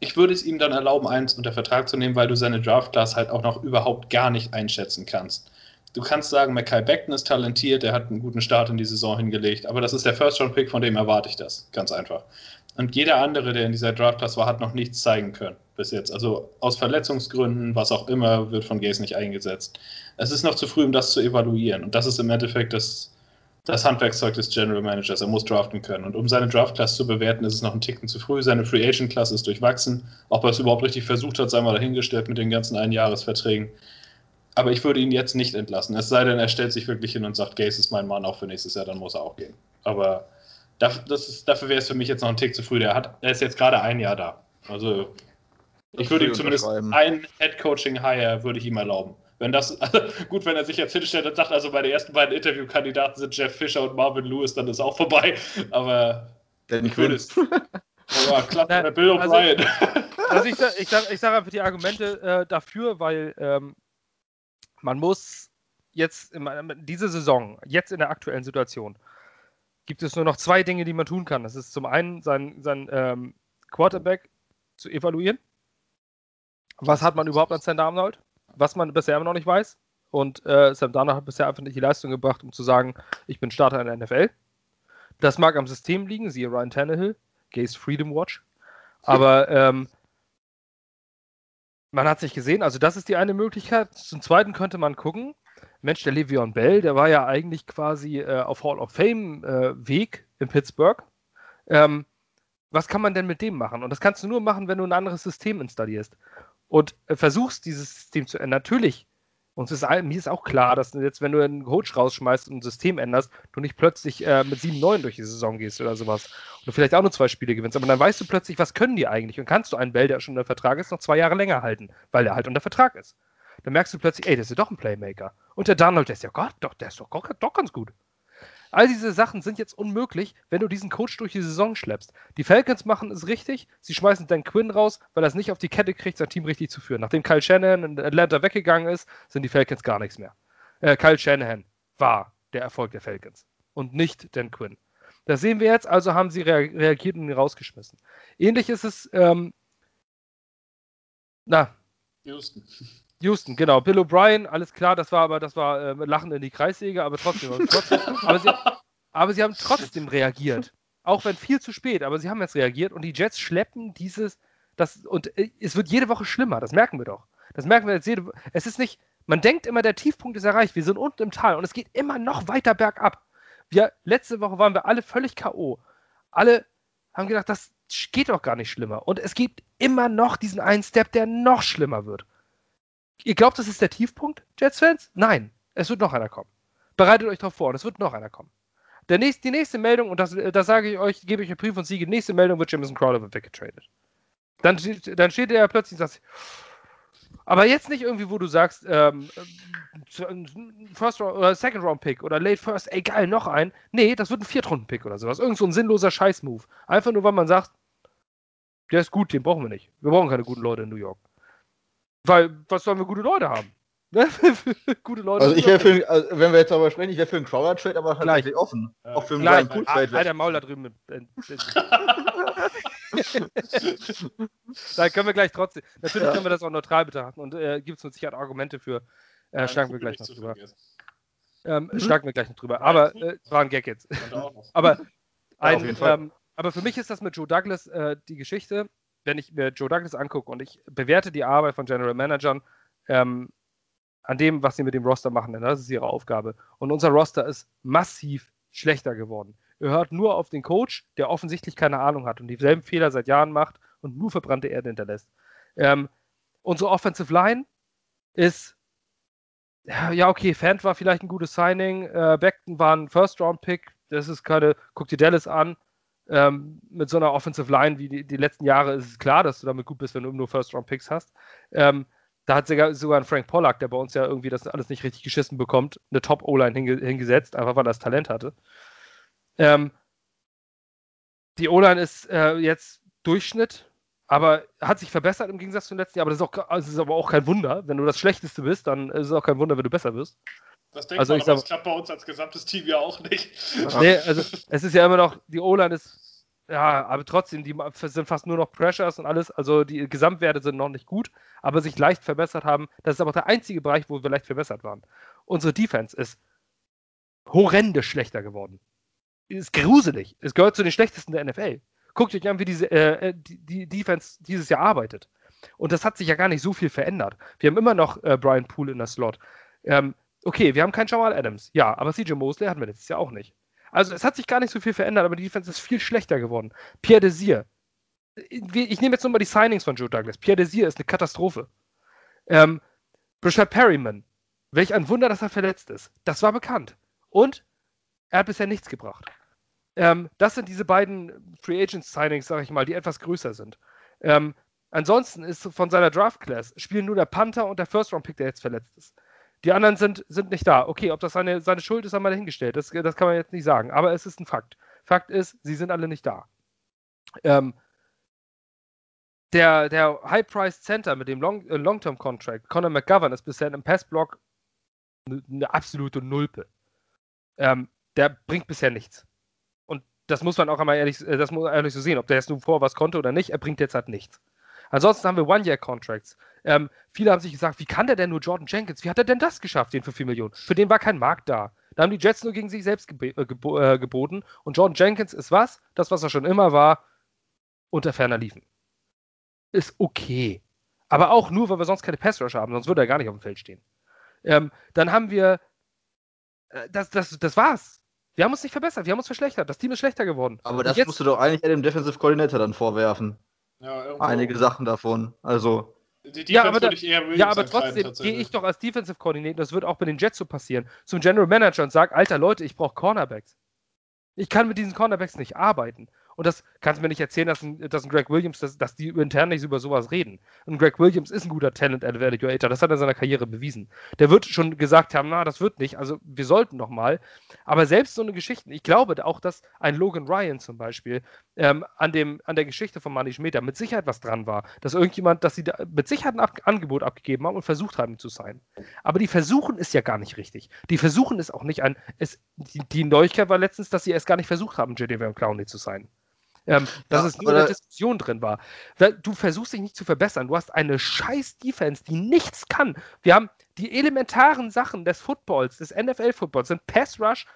ich würde es ihm dann erlauben, eins unter Vertrag zu nehmen, weil du seine Draft-Class halt auch noch überhaupt gar nicht einschätzen kannst. Du kannst sagen, Mackay Beckton ist talentiert, der hat einen guten Start in die Saison hingelegt, aber das ist der First-Round-Pick, von dem erwarte ich das, ganz einfach. Und jeder andere, der in dieser Draft-Class war, hat noch nichts zeigen können bis jetzt. Also aus Verletzungsgründen, was auch immer, wird von Gaze nicht eingesetzt. Es ist noch zu früh, um das zu evaluieren. Und das ist im Endeffekt das, das Handwerkszeug des General Managers. Er muss draften können. Und um seine Draft-Class zu bewerten, ist es noch ein Ticken zu früh. Seine Free Agent-Class ist durchwachsen. Ob er es überhaupt richtig versucht hat, sei mal dahingestellt mit den ganzen Einjahresverträgen. Aber ich würde ihn jetzt nicht entlassen. Es sei denn, er stellt sich wirklich hin und sagt, Gaze ist mein Mann auch für nächstes Jahr, dann muss er auch gehen. Aber dafür, ist, dafür wäre es für mich jetzt noch ein Tick zu früh. Der hat, er ist jetzt gerade ein Jahr da. Also ich würde ihm zumindest ein Head-Coaching-Hire würde ich ihm erlauben. Wenn das, also gut, wenn er sich jetzt hinstellt und sagt, also meine ersten beiden Interviewkandidaten sind Jeff Fischer und Marvin Lewis, dann ist auch vorbei. Aber Danny ich würde es. Oh, klasse, Bill O'Brien. Also, also ich, ich sage ich sag einfach die Argumente äh, dafür, weil ähm, man muss jetzt in, diese Saison, jetzt in der aktuellen Situation, gibt es nur noch zwei Dinge, die man tun kann. Das ist zum einen sein, sein ähm, Quarterback zu evaluieren. Was hat man überhaupt an Sam Darnold? Was man bisher immer noch nicht weiß. Und äh, Sam Darnold hat bisher einfach nicht die Leistung gebracht, um zu sagen, ich bin Starter in der NFL. Das mag am System liegen, siehe Ryan Tannehill, Gaze Freedom Watch. Aber ähm, man hat es nicht gesehen, also das ist die eine Möglichkeit. Zum Zweiten könnte man gucken, Mensch, der Le'Veon Bell, der war ja eigentlich quasi äh, auf Hall of Fame äh, Weg in Pittsburgh. Ähm, was kann man denn mit dem machen? Und das kannst du nur machen, wenn du ein anderes System installierst und äh, versuchst, dieses System zu ändern. Natürlich, uns ist, mir ist auch klar, dass jetzt, wenn du einen Coach rausschmeißt und ein System änderst, du nicht plötzlich äh, mit 7-9 durch die Saison gehst oder sowas. Und du vielleicht auch nur zwei Spiele gewinnst. Aber dann weißt du plötzlich, was können die eigentlich? Und kannst du einen Bell, der schon unter Vertrag ist, noch zwei Jahre länger halten, weil der halt unter Vertrag ist. Dann merkst du plötzlich, ey, das ist ja doch ein Playmaker. Und der Donald, der ist ja Gott, doch, der ist doch, doch ganz gut. All diese Sachen sind jetzt unmöglich, wenn du diesen Coach durch die Saison schleppst. Die Falcons machen es richtig. Sie schmeißen Dan Quinn raus, weil er es nicht auf die Kette kriegt, sein Team richtig zu führen. Nachdem Kyle Shanahan in Atlanta weggegangen ist, sind die Falcons gar nichts mehr. Äh, Kyle Shanahan war der Erfolg der Falcons und nicht Dan Quinn. Das sehen wir jetzt, also haben sie reagiert und ihn rausgeschmissen. Ähnlich ist es, ähm, na. Houston. Houston, genau. Bill O'Brien, alles klar, das war aber, das war äh, Lachen in die Kreissäge, aber trotzdem, trotzdem aber, sie, aber sie haben trotzdem reagiert. Auch wenn viel zu spät, aber sie haben jetzt reagiert und die Jets schleppen dieses, das, und äh, es wird jede Woche schlimmer, das merken wir doch. Das merken wir jetzt jede Woche. Es ist nicht, man denkt immer, der Tiefpunkt ist erreicht, wir sind unten im Tal und es geht immer noch weiter bergab. Wir, letzte Woche waren wir alle völlig K.O. Alle haben gedacht, das geht doch gar nicht schlimmer. Und es gibt immer noch diesen einen Step, der noch schlimmer wird. Ihr glaubt, das ist der Tiefpunkt, Jets-Fans? Nein, es wird noch einer kommen. Bereitet euch darauf vor, es wird noch einer kommen. Der nächste, die nächste Meldung, und das, das sage ich euch, gebe ich euch Brief und Siege, die nächste Meldung wird Jameson Crowder wird weggetradet. Dann, dann steht er plötzlich und sagt, aber jetzt nicht irgendwie, wo du sagst, ähm, First Round oder Second Round Pick oder Late First, ey geil, noch ein. Nee, das wird ein Viertrunden Pick oder sowas. Irgend so ein sinnloser Scheiß-Move. Einfach nur, weil man sagt, der ist gut, den brauchen wir nicht. Wir brauchen keine guten Leute in New York. Weil, was sollen wir gute Leute haben? Ne? gute Leute. Also ich wäre für, also wenn wir jetzt darüber sprechen, ich wäre für einen Crowder-Trade, aber tatsächlich offen. Ja. Auch für einen Brian Pool-Trade. Halt der Maul da drüben. Mit, äh, da können wir gleich trotzdem. Natürlich ja. können wir das auch neutral betrachten und äh, gibt es mit Sicherheit Argumente für. Äh, schlagen wir gleich noch drüber. Ähm, mhm. Schlagen wir gleich noch drüber. Aber äh, war ein Gag jetzt. aber, ein, ähm, aber für mich ist das mit Joe Douglas äh, die Geschichte wenn ich mir Joe Douglas angucke und ich bewerte die Arbeit von General Managern ähm, an dem, was sie mit dem Roster machen, denn das ist ihre Aufgabe. Und unser Roster ist massiv schlechter geworden. Ihr hört nur auf den Coach, der offensichtlich keine Ahnung hat und dieselben Fehler seit Jahren macht und nur verbrannte Erde hinterlässt. Ähm, unsere Offensive Line ist, ja, okay, Fant war vielleicht ein gutes Signing, äh, Beckton war ein First-Round-Pick, das ist keine, guck dir Dallas an, ähm, mit so einer Offensive Line wie die, die, letzten Jahre ist es klar, dass du damit gut bist, wenn du nur First-Round-Picks hast. Ähm, da hat sogar, sogar ein Frank Pollack, der bei uns ja irgendwie das alles nicht richtig geschissen bekommt, eine Top-O-Line hinge hingesetzt, einfach weil er das Talent hatte. Ähm, die O-Line ist äh, jetzt Durchschnitt, aber hat sich verbessert im Gegensatz zum letzten Jahr. Aber das ist, auch, das ist aber auch kein Wunder. Wenn du das Schlechteste bist, dann ist es auch kein Wunder, wenn du besser wirst. Das denkt also man, aber das klappt bei uns als gesamtes Team ja auch nicht. Nee, also es ist ja immer noch, die O-Line ist, ja, aber trotzdem, die sind fast nur noch Pressures und alles, also die Gesamtwerte sind noch nicht gut, aber sich leicht verbessert haben. Das ist aber der einzige Bereich, wo wir leicht verbessert waren. Unsere Defense ist horrende schlechter geworden. Ist gruselig. Es gehört zu den schlechtesten der NFL. Guckt euch an, wie diese äh, äh, die, die Defense dieses Jahr arbeitet. Und das hat sich ja gar nicht so viel verändert. Wir haben immer noch äh, Brian Poole in der Slot. Ähm, Okay, wir haben keinen Jamal Adams. Ja, aber CJ Mosley hatten wir letztes Jahr auch nicht. Also es hat sich gar nicht so viel verändert, aber die Defense ist viel schlechter geworden. Pierre Desir. Ich nehme jetzt nur mal die Signings von Joe Douglas. Pierre Desir ist eine Katastrophe. Ähm, Brishad Perryman. Welch ein Wunder, dass er verletzt ist. Das war bekannt. Und er hat bisher nichts gebracht. Ähm, das sind diese beiden Free Agent Signings, sage ich mal, die etwas größer sind. Ähm, ansonsten ist von seiner Draft Class spielen nur der Panther und der First Round Pick, der jetzt verletzt ist. Die anderen sind, sind nicht da. Okay, ob das seine, seine Schuld ist, haben wir dahingestellt. Das, das kann man jetzt nicht sagen. Aber es ist ein Fakt. Fakt ist, sie sind alle nicht da. Ähm, der, der High-Priced Center mit dem äh, Long-Term-Contract, Conor McGovern, ist bisher im Passblock eine, absolute Nulpe. Ähm, der bringt bisher nichts. Und das muss man auch einmal ehrlich, äh, das muss ehrlich so sehen, ob der jetzt nun vor was konnte oder nicht, er bringt jetzt halt nichts. Ansonsten haben wir One-Year-Contracts. Ähm, viele haben sich gesagt, wie kann der denn nur Jordan Jenkins? Wie hat er denn das geschafft, den für 4 Millionen? Für den war kein Markt da. Da haben die Jets nur gegen sich selbst geb äh, gebo äh, geboten. Und Jordan Jenkins ist was? Das, was er schon immer war, unter ferner Liefen. Ist okay. Aber auch nur, weil wir sonst keine Pass-Rusher haben, sonst würde er gar nicht auf dem Feld stehen. Ähm, dann haben wir. Äh, das, das, das war's. Wir haben uns nicht verbessert, wir haben uns verschlechtert. Das Team ist schlechter geworden. Aber das jetzt, musst du doch eigentlich dem Defensive Coordinator dann vorwerfen. Ja, Einige Sachen davon. Also. Ja, aber, da, ja, aber trotzdem gehe ich doch als Defensive Coordinator, das wird auch bei den Jets so passieren, zum General Manager und sage, alter Leute, ich brauche Cornerbacks. Ich kann mit diesen Cornerbacks nicht arbeiten. Und das kannst mir nicht erzählen, dass ein, dass ein Greg Williams, dass, dass die intern nicht über sowas reden. Und Greg Williams ist ein guter Talent Evaluator, das hat er in seiner Karriere bewiesen. Der wird schon gesagt haben, na, das wird nicht, also wir sollten noch mal. Aber selbst so eine Geschichte, ich glaube auch, dass ein Logan Ryan zum Beispiel ähm, an, dem, an der Geschichte von Manny Schmeter mit Sicherheit was dran war, dass irgendjemand, dass sie da mit Sicherheit ein Ab Angebot abgegeben haben und versucht haben zu sein. Aber die versuchen ist ja gar nicht richtig. Die versuchen ist auch nicht ein, es, die, die Neuigkeit war letztens, dass sie es gar nicht versucht haben, JD Clowney zu sein. Ähm, dass ja, es nur in der Diskussion drin war. Du versuchst dich nicht zu verbessern. Du hast eine scheiß Defense, die nichts kann. Wir haben die elementaren Sachen des Footballs, des NFL-Footballs, sind Pass Rush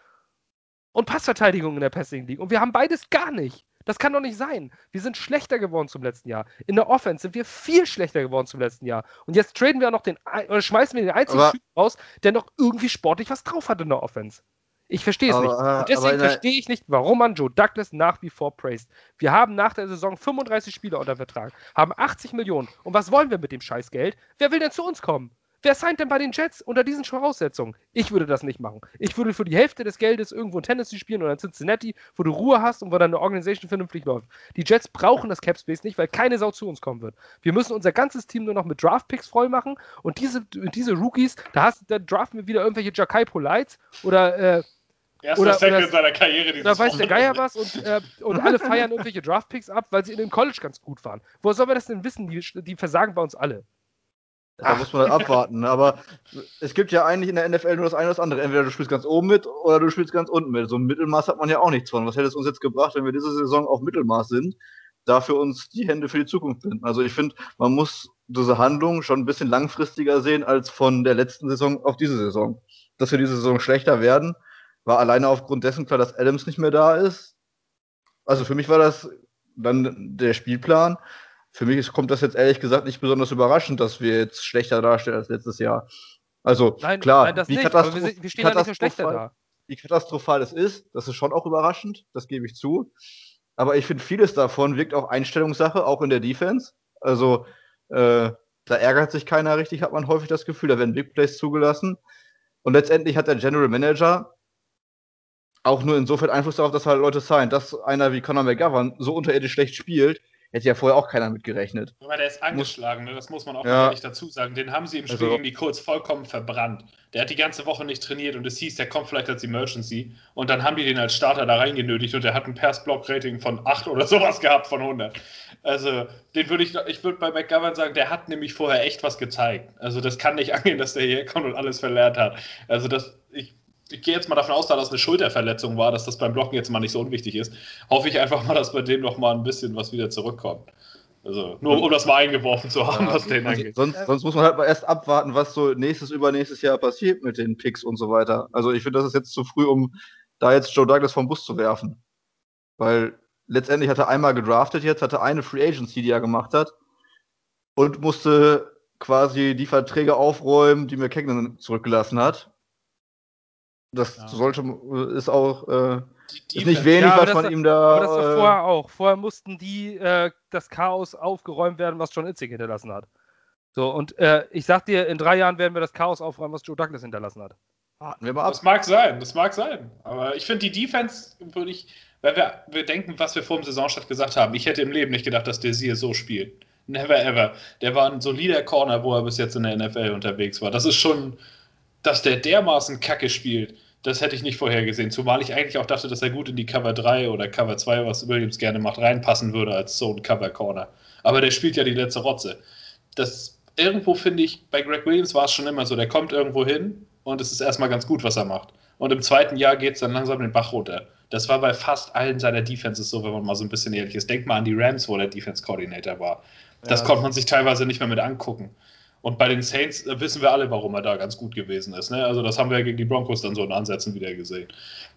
und Passverteidigung in der Passing League. Und wir haben beides gar nicht. Das kann doch nicht sein. Wir sind schlechter geworden zum letzten Jahr. In der Offense sind wir viel schlechter geworden zum letzten Jahr. Und jetzt traden wir auch noch den, oder schmeißen wir den einzigen Typ raus, der noch irgendwie sportlich was drauf hat in der Offense. Ich verstehe es nicht. Und deswegen verstehe ich nicht, warum man Joe Douglas nach wie vor praised. Wir haben nach der Saison 35 Spieler unter Vertrag, haben 80 Millionen. Und was wollen wir mit dem Scheißgeld? Wer will denn zu uns kommen? Wer signed denn bei den Jets unter diesen Voraussetzungen? Ich würde das nicht machen. Ich würde für die Hälfte des Geldes irgendwo in Tennessee spielen oder in Cincinnati, wo du Ruhe hast und wo deine Organisation vernünftig läuft. Die Jets brauchen das Cap Space nicht, weil keine Sau zu uns kommen wird. Wir müssen unser ganzes Team nur noch mit Draft Picks voll machen und diese, diese Rookies, da, hast, da draften wir wieder irgendwelche Jakai Polites oder äh, Erster oder, Sack in seiner Karriere. Da weiß der Geier was und, äh, und alle feiern irgendwelche Draftpicks ab, weil sie in dem College ganz gut waren. Wo soll man das denn wissen? Die, die versagen bei uns alle. Da Ach. muss man halt abwarten. Aber es gibt ja eigentlich in der NFL nur das eine oder das andere. Entweder du spielst ganz oben mit oder du spielst ganz unten mit. So ein Mittelmaß hat man ja auch nichts von. Was hätte es uns jetzt gebracht, wenn wir diese Saison auf Mittelmaß sind, dafür uns die Hände für die Zukunft binden? Also ich finde, man muss diese Handlung schon ein bisschen langfristiger sehen als von der letzten Saison auf diese Saison. Dass wir diese Saison schlechter werden, war alleine aufgrund dessen klar, dass Adams nicht mehr da ist. Also für mich war das dann der Spielplan. Für mich kommt das jetzt ehrlich gesagt nicht besonders überraschend, dass wir jetzt schlechter darstellen als letztes Jahr. Also nein, klar, nein, wie, katastroph wir, wir, schlechter da. Wie katastrophal es ist, das ist schon auch überraschend, das gebe ich zu. Aber ich finde, vieles davon wirkt auch Einstellungssache, auch in der Defense. Also äh, da ärgert sich keiner richtig, hat man häufig das Gefühl. Da werden Big Plays zugelassen. Und letztendlich hat der General Manager auch nur insofern Einfluss darauf, dass halt Leute sein. Dass einer wie Conor McGovern so unterirdisch schlecht spielt, hätte ja vorher auch keiner mitgerechnet. Aber der ist angeschlagen, ne? das muss man auch ja. ehrlich dazu sagen. Den haben sie im Spiel also, gegen die Colts vollkommen verbrannt. Der hat die ganze Woche nicht trainiert und es hieß, der kommt vielleicht als Emergency. Und dann haben die den als Starter da reingenötigt und der hat ein Pass-Block-Rating von 8 oder sowas gehabt von 100. Also, den würde ich, ich würde bei McGovern sagen, der hat nämlich vorher echt was gezeigt. Also, das kann nicht angehen, dass der hier kommt und alles verlernt hat. Also, das, ich ich gehe jetzt mal davon aus, da das eine Schulterverletzung war, dass das beim Blocken jetzt mal nicht so unwichtig ist, hoffe ich einfach mal, dass bei dem noch mal ein bisschen was wieder zurückkommt. Also, nur um das mal eingeworfen zu haben, ja, was den angeht. Sonst, sonst, muss man halt mal erst abwarten, was so nächstes, übernächstes Jahr passiert mit den Picks und so weiter. Also, ich finde, das ist jetzt zu früh, um da jetzt Joe Douglas vom Bus zu werfen. Weil letztendlich hat er einmal gedraftet jetzt, hatte eine Free Agency, die er gemacht hat und musste quasi die Verträge aufräumen, die McKagan zurückgelassen hat das Ja. sollte, ist auch, äh, Die ist nicht wenig, Ja, was man ihm da. Aber das war äh, vorher auch. Vorher mussten die äh, das Chaos aufgeräumt werden, was John Itzig hinterlassen hat. So, und äh, ich sag dir, in drei Jahren werden wir das Chaos aufräumen, was Joe Douglas hinterlassen hat. warten wir mal ab. Das mag sein, das mag sein. Aber ich finde, die Defense würde ich, weil wir, wir denken, was wir vor dem Saisonstart gesagt haben. Ich hätte im Leben nicht gedacht, dass Desir so spielt. Never ever. Der war ein solider Corner, wo er bis jetzt in der NFL unterwegs war. Das ist schon, dass der dermaßen Kacke spielt. Das hätte ich nicht vorhergesehen. Zumal ich eigentlich auch dachte, dass er gut in die Cover 3 oder Cover 2, was Williams gerne macht, reinpassen würde als so ein Cover Corner. Aber der spielt ja die letzte Rotze. Das irgendwo finde ich, bei Greg Williams war es schon immer so, der kommt irgendwo hin und es ist erstmal ganz gut, was er macht. Und im zweiten Jahr geht es dann langsam den Bach runter. Das war bei fast allen seiner Defenses so, wenn man mal so ein bisschen ehrlich ist. Denk mal an die Rams, wo der Defense Coordinator war. Das Ja, konnte man sich teilweise nicht mehr mit angucken. Und bei den Saints äh, wissen wir alle, warum er da ganz gut gewesen ist. Ne? Also das haben wir ja gegen die Broncos dann so in Ansätzen wieder gesehen.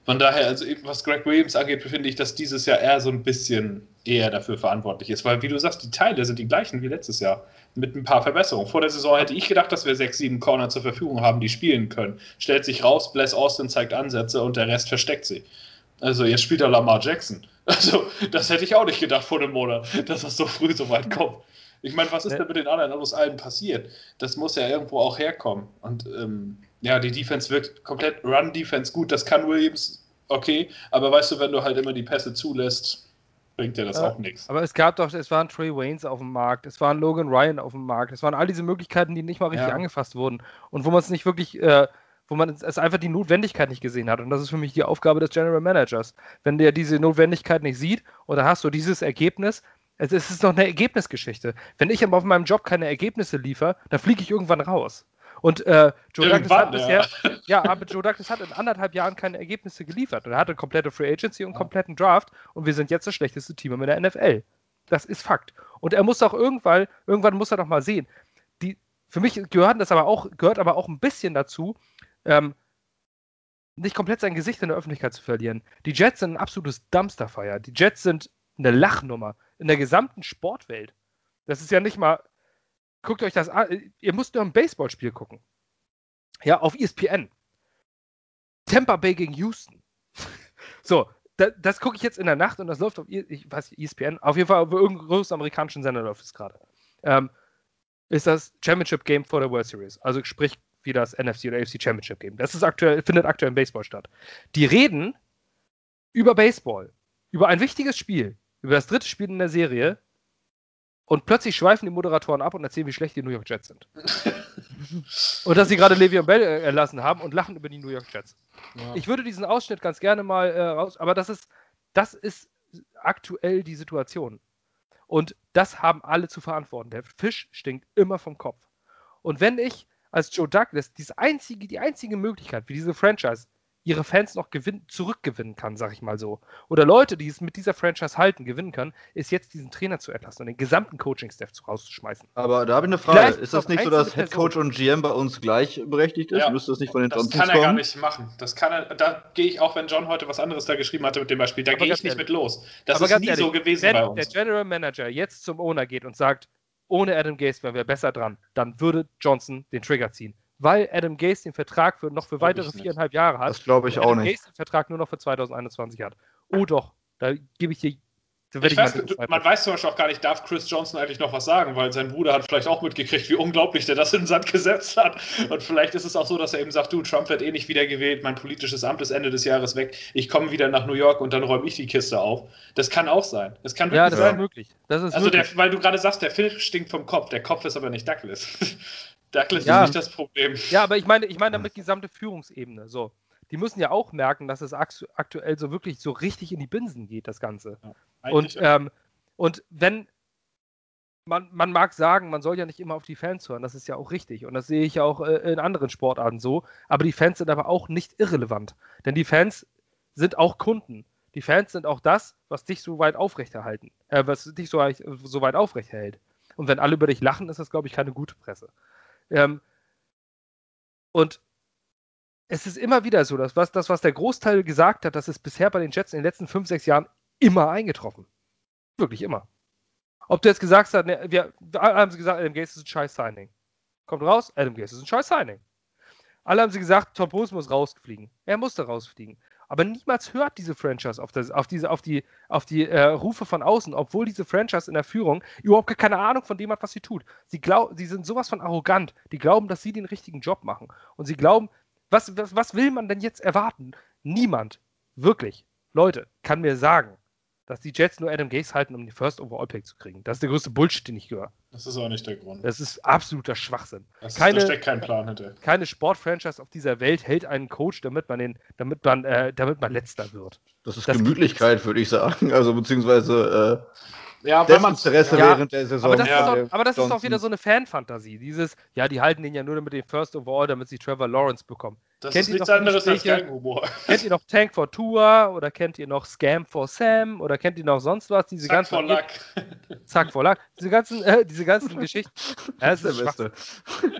Von daher, also was Greg Williams angeht, finde ich, dass dieses Jahr er so ein bisschen eher dafür verantwortlich ist. Weil, wie du sagst, die Teile sind die gleichen wie letztes Jahr. Mit ein paar Verbesserungen. Vor der Saison hätte ich gedacht, dass wir sechs, sieben Corner zur Verfügung haben, die spielen können. Stellt sich raus, Bless Austin zeigt Ansätze und der Rest versteckt sie. Also jetzt spielt er Lamar Jackson. Also das hätte ich auch nicht gedacht vor einem Monat, dass das so früh so weit kommt. Ich meine, was ist denn mit den anderen aus allen passiert? Das muss ja irgendwo auch herkommen. Und ähm, ja, die Defense wirkt komplett Run-Defense gut. Das kann Williams, okay. Aber weißt du, wenn du halt immer die Pässe zulässt, bringt dir das Ja, auch nichts. Aber es gab doch, es waren Trey Waynes auf dem Markt, es waren Logan Ryan auf dem Markt, es waren all diese Möglichkeiten, die nicht mal richtig Ja. angefasst wurden und wo man es nicht wirklich, äh, wo man es einfach die Notwendigkeit nicht gesehen hat. Und das ist für mich die Aufgabe des General Managers. Wenn der diese Notwendigkeit nicht sieht und dann hast du dieses Ergebnis, es ist noch eine Ergebnisgeschichte. Wenn ich aber auf meinem Job keine Ergebnisse liefere, dann fliege ich irgendwann raus. Und äh, Joe Douglas hat Irgendwann, ja. bisher, ja, aber Joe Douglas hat in anderthalb Jahren keine Ergebnisse geliefert. Und er hatte komplette Free Agency und kompletten Draft und wir sind jetzt das schlechteste Team in der NFL. Das ist Fakt. Und er muss auch irgendwann, irgendwann muss er doch mal sehen. Die, für mich gehört das aber auch, gehört aber auch ein bisschen dazu, ähm, nicht komplett sein Gesicht in der Öffentlichkeit zu verlieren. Die Jets sind ein absolutes Dumpsterfire. Die Jets sind eine Lachnummer in der gesamten Sportwelt. Das ist ja nicht mal. Guckt euch das an. Ihr müsst nur ein Baseballspiel gucken. Ja, auf ESPN. Tampa Bay gegen Houston. So, da, das gucke ich jetzt in der Nacht und das läuft auf, E- ich weiß ESPN, auf jeden Fall auf irgendeinem großen amerikanischen Sender läuft es gerade. Ähm, ist das Championship Game vor der World Series. Also sprich wie das NFC oder AFC Championship Game. Das ist aktuell, findet aktuell im Baseball statt. Die reden über Baseball, über ein wichtiges Spiel, über das dritte Spiel in der Serie und plötzlich schweifen die Moderatoren ab und erzählen, wie schlecht die New York Jets sind. und dass sie gerade Le'Veon Bell äh, erlassen haben und lachen über die New York Jets. Ja. Ich würde diesen Ausschnitt ganz gerne mal äh, raus, aber das ist, das ist aktuell die Situation. Und das haben alle zu verantworten. Der Fisch stinkt immer vom Kopf. Und wenn ich als Joe Douglas diese einzige, die einzige Möglichkeit, wie diese Franchise ihre Fans noch gewinn, zurückgewinnen kann, sag ich mal so, oder Leute, die es mit dieser Franchise halten, gewinnen kann, ist jetzt diesen Trainer zu entlassen und den gesamten Coaching-Staff zu- rauszuschmeißen. Aber da habe ich eine Frage. Vielleicht Ist das nicht so, dass Head Coach und GM bei uns gleichberechtigt ist? Ja. Müsste das nicht von den Das kann er gar nicht machen. Das kann er, da gehe ich auch, wenn John heute was anderes da geschrieben hatte mit dem Beispiel, da gehe ich nicht ehrlich. mit los. Das Aber ist nie ehrlich, so gewesen wenn bei der uns. General Manager jetzt zum Owner geht und sagt, ohne Adam Gase wären wir besser dran, dann würde Johnson den Trigger ziehen. Weil Adam Gase den Vertrag für noch für weitere viereinhalb Jahre hat. Das glaube ich auch Adam nicht. Gase den Vertrag nur noch für 2021 hat. Oh doch, da gebe ich dir. Ich ich, weiß, du, man weiß zum Beispiel auch gar nicht, darf Chris Johnson eigentlich noch was sagen, weil sein Bruder hat vielleicht auch mitgekriegt, wie unglaublich der das in den Sand gesetzt hat. Und vielleicht ist es auch so, dass er eben sagt, du, Trump wird eh nicht wiedergewählt, mein politisches Amt ist Ende des Jahres weg, ich komme wieder nach New York und dann räume ich die Kiste auf. Das kann auch sein. Das kann ja, wirklich das Ja. ist sein. möglich. Das ist Also, möglich. der, weil du gerade sagst, der Fisch stinkt vom Kopf, der Kopf ist aber nicht Douglas. Douglas Ja. ist nicht das Problem. Ja, aber ich meine, ich meine damit gesamte Führungsebene. So. Die müssen ja auch merken, dass es aktu- aktuell so wirklich so richtig in die Binsen geht, das Ganze. Und, Eigentlich, ähm, und wenn man, man mag sagen, man soll ja nicht immer auf die Fans hören, das ist ja auch richtig. Und das sehe ich ja auch äh, in anderen Sportarten so. Aber die Fans sind aber auch nicht irrelevant. Denn die Fans sind auch Kunden. Die Fans sind auch das, was dich so weit aufrechterhalten, äh, was dich so, so weit aufrechterhält. Und wenn alle über dich lachen, ist das, glaube ich, keine gute Presse. Ähm, und es ist immer wieder so, dass was, das, was der Großteil gesagt hat, das ist bisher bei den Jets in den letzten fünf, sechs Jahren immer eingetroffen. Wirklich immer. Ob du jetzt gesagt hast, ne, wir, haben sie gesagt, Adam Gase ist ein scheiß Signing. Kommt raus, Adam Gase ist ein scheiß Signing. Alle haben sie gesagt, Tom Bose muss rausfliegen. Er musste rausfliegen. Aber niemals hört diese Franchise auf, das, auf, diese, auf die, auf die äh, Rufe von außen, obwohl diese Franchise in der Führung überhaupt keine Ahnung von dem hat, was sie tut. Sie, glaub, sie sind sowas von arrogant. Die glauben, dass sie den richtigen Job machen. Und sie glauben, was, was, was will man denn jetzt erwarten? Niemand, wirklich, Leute, kann mir sagen, dass die Jets nur Adam Gase halten, um den First Overall Pick zu kriegen. Das ist der größte Bullshit, den ich höre. Das ist auch nicht der Grund. Das ist absoluter Schwachsinn. Das keine, da steckt kein Plan hinter. Keine Sportfranchise auf dieser Welt hält einen Coach, damit man den, damit man, äh, damit man letzter wird. Das ist das Gemütlichkeit, würde ich sagen. Also beziehungsweise äh, ja, Desinteresse ja, während der Saison. Aber das, Ja. ist, doch, aber das ist doch wieder so eine Fanfantasie. Dieses, ja, die halten den ja nur mit dem First Overall, damit sie Trevor Lawrence bekommen. Das Kennt ist ihr nichts anderes als Gespräche? Galgenhumor. Kennt ihr noch Tank for Tour oder kennt ihr noch Scam for Sam oder kennt ihr noch sonst was? Diese Zack ganzen vor Lack. Zack vor Lack. Diese ganzen, äh, diese ganzen Geschichten. Ja, Das ist der Beste.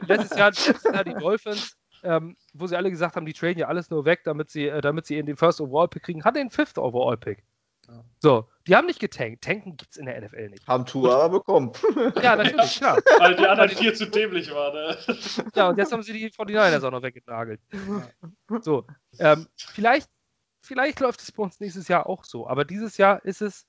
letztes Jahr, letztes Jahr die Dolphins, ähm, wo sie alle gesagt haben, die traden ja alles nur weg, damit sie, äh, damit sie in den First Overall Pick kriegen, hat den Fifth Overall Pick. Ja. So, die haben nicht getankt. Tanken gibt es in der NFL nicht. Haben Tour aber bekommen. Ja, natürlich, klar. Weil die anderen vier zu dämlich waren. Ne? Ja, und jetzt haben sie die 49ers auch noch weggenagelt. So, ähm, vielleicht, vielleicht läuft es bei uns nächstes Jahr auch so, aber dieses Jahr ist es,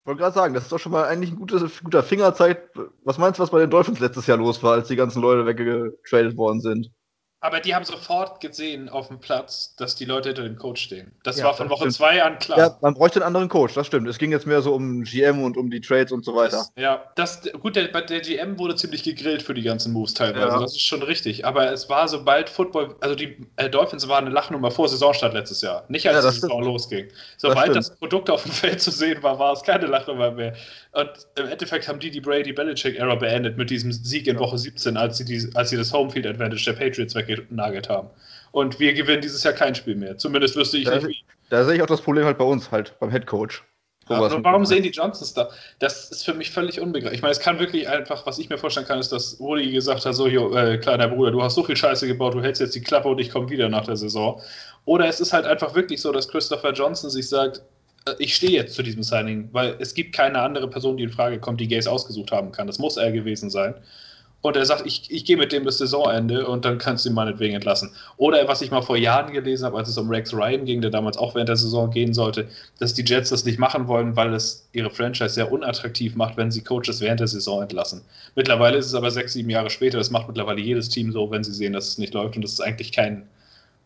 Ich wollte gerade sagen, das ist doch schon mal eigentlich ein gutes, guter Fingerzeit. Was meinst du, was bei den Dolphins letztes Jahr los war, als die ganzen Leute weggetradet worden sind? Aber die haben sofort gesehen auf dem Platz, dass die Leute hinter dem Coach stehen. Das Ja, war von das Woche stimmt. zwei an klar. Ja, man bräuchte einen anderen Coach, das stimmt. Es ging jetzt mehr so um GM und um die Trades und so weiter. Das, ja, das, gut, der, der GM wurde ziemlich gegrillt für die ganzen Moves teilweise. Ja. Das ist schon richtig. Aber es war sobald Football, also die äh, Dolphins waren eine Lachnummer vor Saisonstart letztes Jahr. Nicht als Ja, die das Saison stimmt. losging. Sobald stimmt. das, Produkt auf dem Feld zu sehen war, war es keine Lachnummer mehr. Und im Endeffekt haben die die Brady-Belichick-Ära beendet mit diesem Sieg in Ja. Woche 17, als sie, die, als sie das Homefield-Advantage der Patriots weggenagelt haben. Und wir gewinnen dieses Jahr kein Spiel mehr. Zumindest wüsste ich Ja, nicht, wie. Da sehe ich auch das Problem halt bei uns, halt beim Head Coach. Aber warum sehen die Johnsons da? Das ist für mich völlig unbegreiflich. Ich meine, es kann wirklich einfach, was ich mir vorstellen kann, ist, dass Rudi gesagt hat: So, jo, äh, kleiner Bruder, du hast so viel Scheiße gebaut, du hältst jetzt die Klappe und ich komme wieder nach der Saison. Oder es ist halt einfach wirklich so, dass Christopher Johnson sich sagt: äh, Ich stehe jetzt zu diesem Signing, weil es gibt keine andere Person, die in Frage kommt, die Gays ausgesucht haben kann. Das muss er gewesen sein. Und er sagt, ich, ich gehe mit dem bis Saisonende und dann kannst du ihn meinetwegen entlassen. Oder was ich mal vor Jahren gelesen habe, als es um Rex Ryan ging, der damals auch während der Saison gehen sollte, dass die Jets das nicht machen wollen, weil es ihre Franchise sehr unattraktiv macht, wenn sie Coaches während der Saison entlassen. Mittlerweile ist es aber sechs, sieben Jahre später, das macht mittlerweile jedes Team so, wenn sie sehen, dass es nicht läuft. Und das ist eigentlich kein,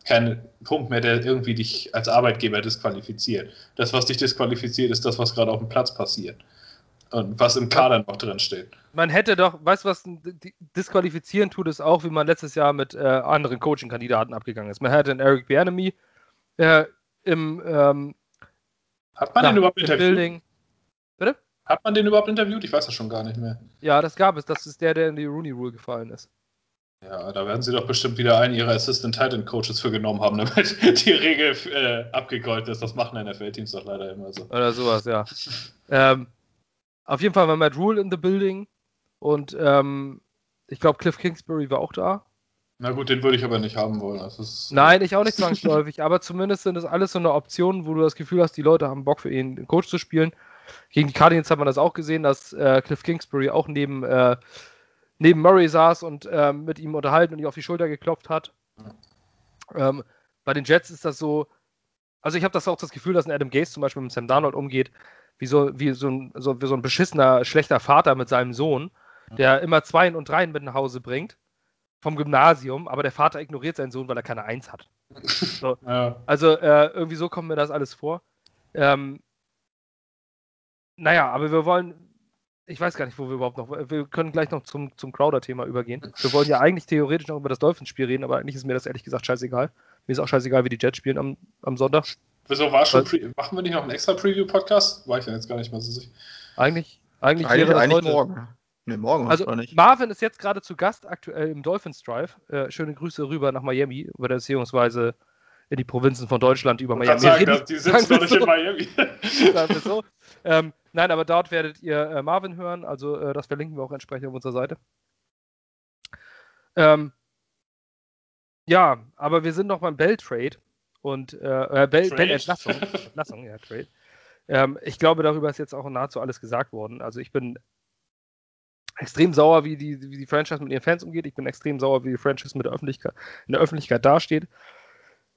kein Punkt mehr, der irgendwie dich als Arbeitgeber disqualifiziert. Das, was dich disqualifiziert, ist das, was gerade auf dem Platz passiert. Und was im Kader noch drin steht. man hätte doch, weißt du was, di- disqualifizieren tut es auch, wie man letztes Jahr mit äh, anderen Coaching-Kandidaten abgegangen ist. Man hätte einen Eric Bieniemy äh, im, ähm, Hat man na, den überhaupt interviewt? Building. Hat man den überhaupt interviewt? Ich weiß das schon gar nicht mehr. Ja, das gab es. Das ist der, der in die Rooney Rule gefallen ist. Ja, da werden sie doch bestimmt wieder einen ihrer Assistant Titan Coaches für genommen haben, damit die Regel äh, abgegolten ist. Das machen NFL-Teams doch leider immer so. Oder sowas, ja. ähm, auf jeden Fall war Matt Rule in the building und ähm, ich glaube, Cliff Kingsbury war auch da. Na gut, den würde ich aber nicht haben wollen. Ist, Nein, ich auch nicht zwangsläufig, aber zumindest sind das alles so eine Option, wo du das Gefühl hast, die Leute haben Bock für ihn, den Coach zu spielen. Gegen die Cardinals hat man das auch gesehen, dass äh, Cliff Kingsbury auch neben, äh, neben Murray saß und ähm, mit ihm unterhalten und ihm auf die Schulter geklopft hat. Ähm, bei den Jets ist das so, also ich habe das auch das Gefühl, dass ein Adam Gase zum Beispiel mit Sam Darnold umgeht, wie so, wie so, ein, so, wie so ein beschissener, schlechter Vater mit seinem Sohn, der immer Zweien und Dreien mit nach Hause bringt vom Gymnasium, aber der Vater ignoriert seinen Sohn, weil er keine Eins hat. Ja. Also äh, irgendwie so kommt mir das alles vor. Ähm, naja, aber wir wollen, ich weiß gar nicht, wo wir überhaupt noch, wir können gleich noch zum, zum Crowder-Thema übergehen. Wir wollen ja eigentlich theoretisch noch über das Dolphins-Spiel reden, aber eigentlich ist mir das ehrlich gesagt scheißegal. Mir ist auch scheißegal, wie die Jets spielen am, am Sonntag. Wieso war schon Machen wir nicht noch einen extra Preview-Podcast? War ich ja jetzt gar nicht mal so sicher. Eigentlich, eigentlich, Eigentlich, wäre das eigentlich heute. morgen. Ne, morgen Also nicht. Marvin ist jetzt gerade zu Gast aktuell im Dolphins Drive. Äh, schöne Grüße rüber nach Miami oder beziehungsweise in die Provinzen von Deutschland über Miami. sagen, die sitzen noch nicht in. Miami. sagen wir so. Ähm, nein, aber dort werdet ihr äh, Marvin hören, also äh, das verlinken wir auch entsprechend auf unserer Seite. Ähm, ja, aber wir sind noch beim Bell-Trade und äh, äh, Bell- Trade? Bell-Entlassung. Entlassung, ja, Trade. Ähm, ich glaube, darüber ist jetzt auch nahezu alles gesagt worden. Also ich bin extrem sauer, wie die, wie die Franchise mit ihren Fans umgeht. Ich bin extrem sauer, wie die Franchise mit der Öffentlichkeit, in der Öffentlichkeit dasteht.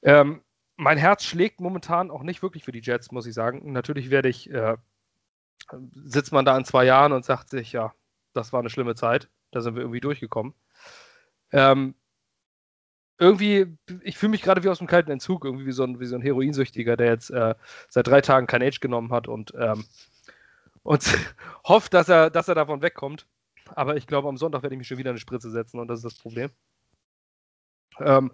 Ähm, mein Herz schlägt momentan auch nicht wirklich für die Jets, muss ich sagen. Natürlich werde ich, äh, sitzt man da in zwei Jahren und sagt sich, ja, das war eine schlimme Zeit. Da sind wir irgendwie durchgekommen. Ähm, irgendwie, ich fühle mich gerade wie aus dem kalten Entzug, irgendwie wie so ein, wie so ein Heroinsüchtiger, der jetzt äh, seit drei Tagen kein Age genommen hat und, ähm, und hofft, dass er, dass er davon wegkommt. Aber ich glaube, am Sonntag werde ich mich schon wieder eine Spritze setzen und das ist das Problem. Ähm,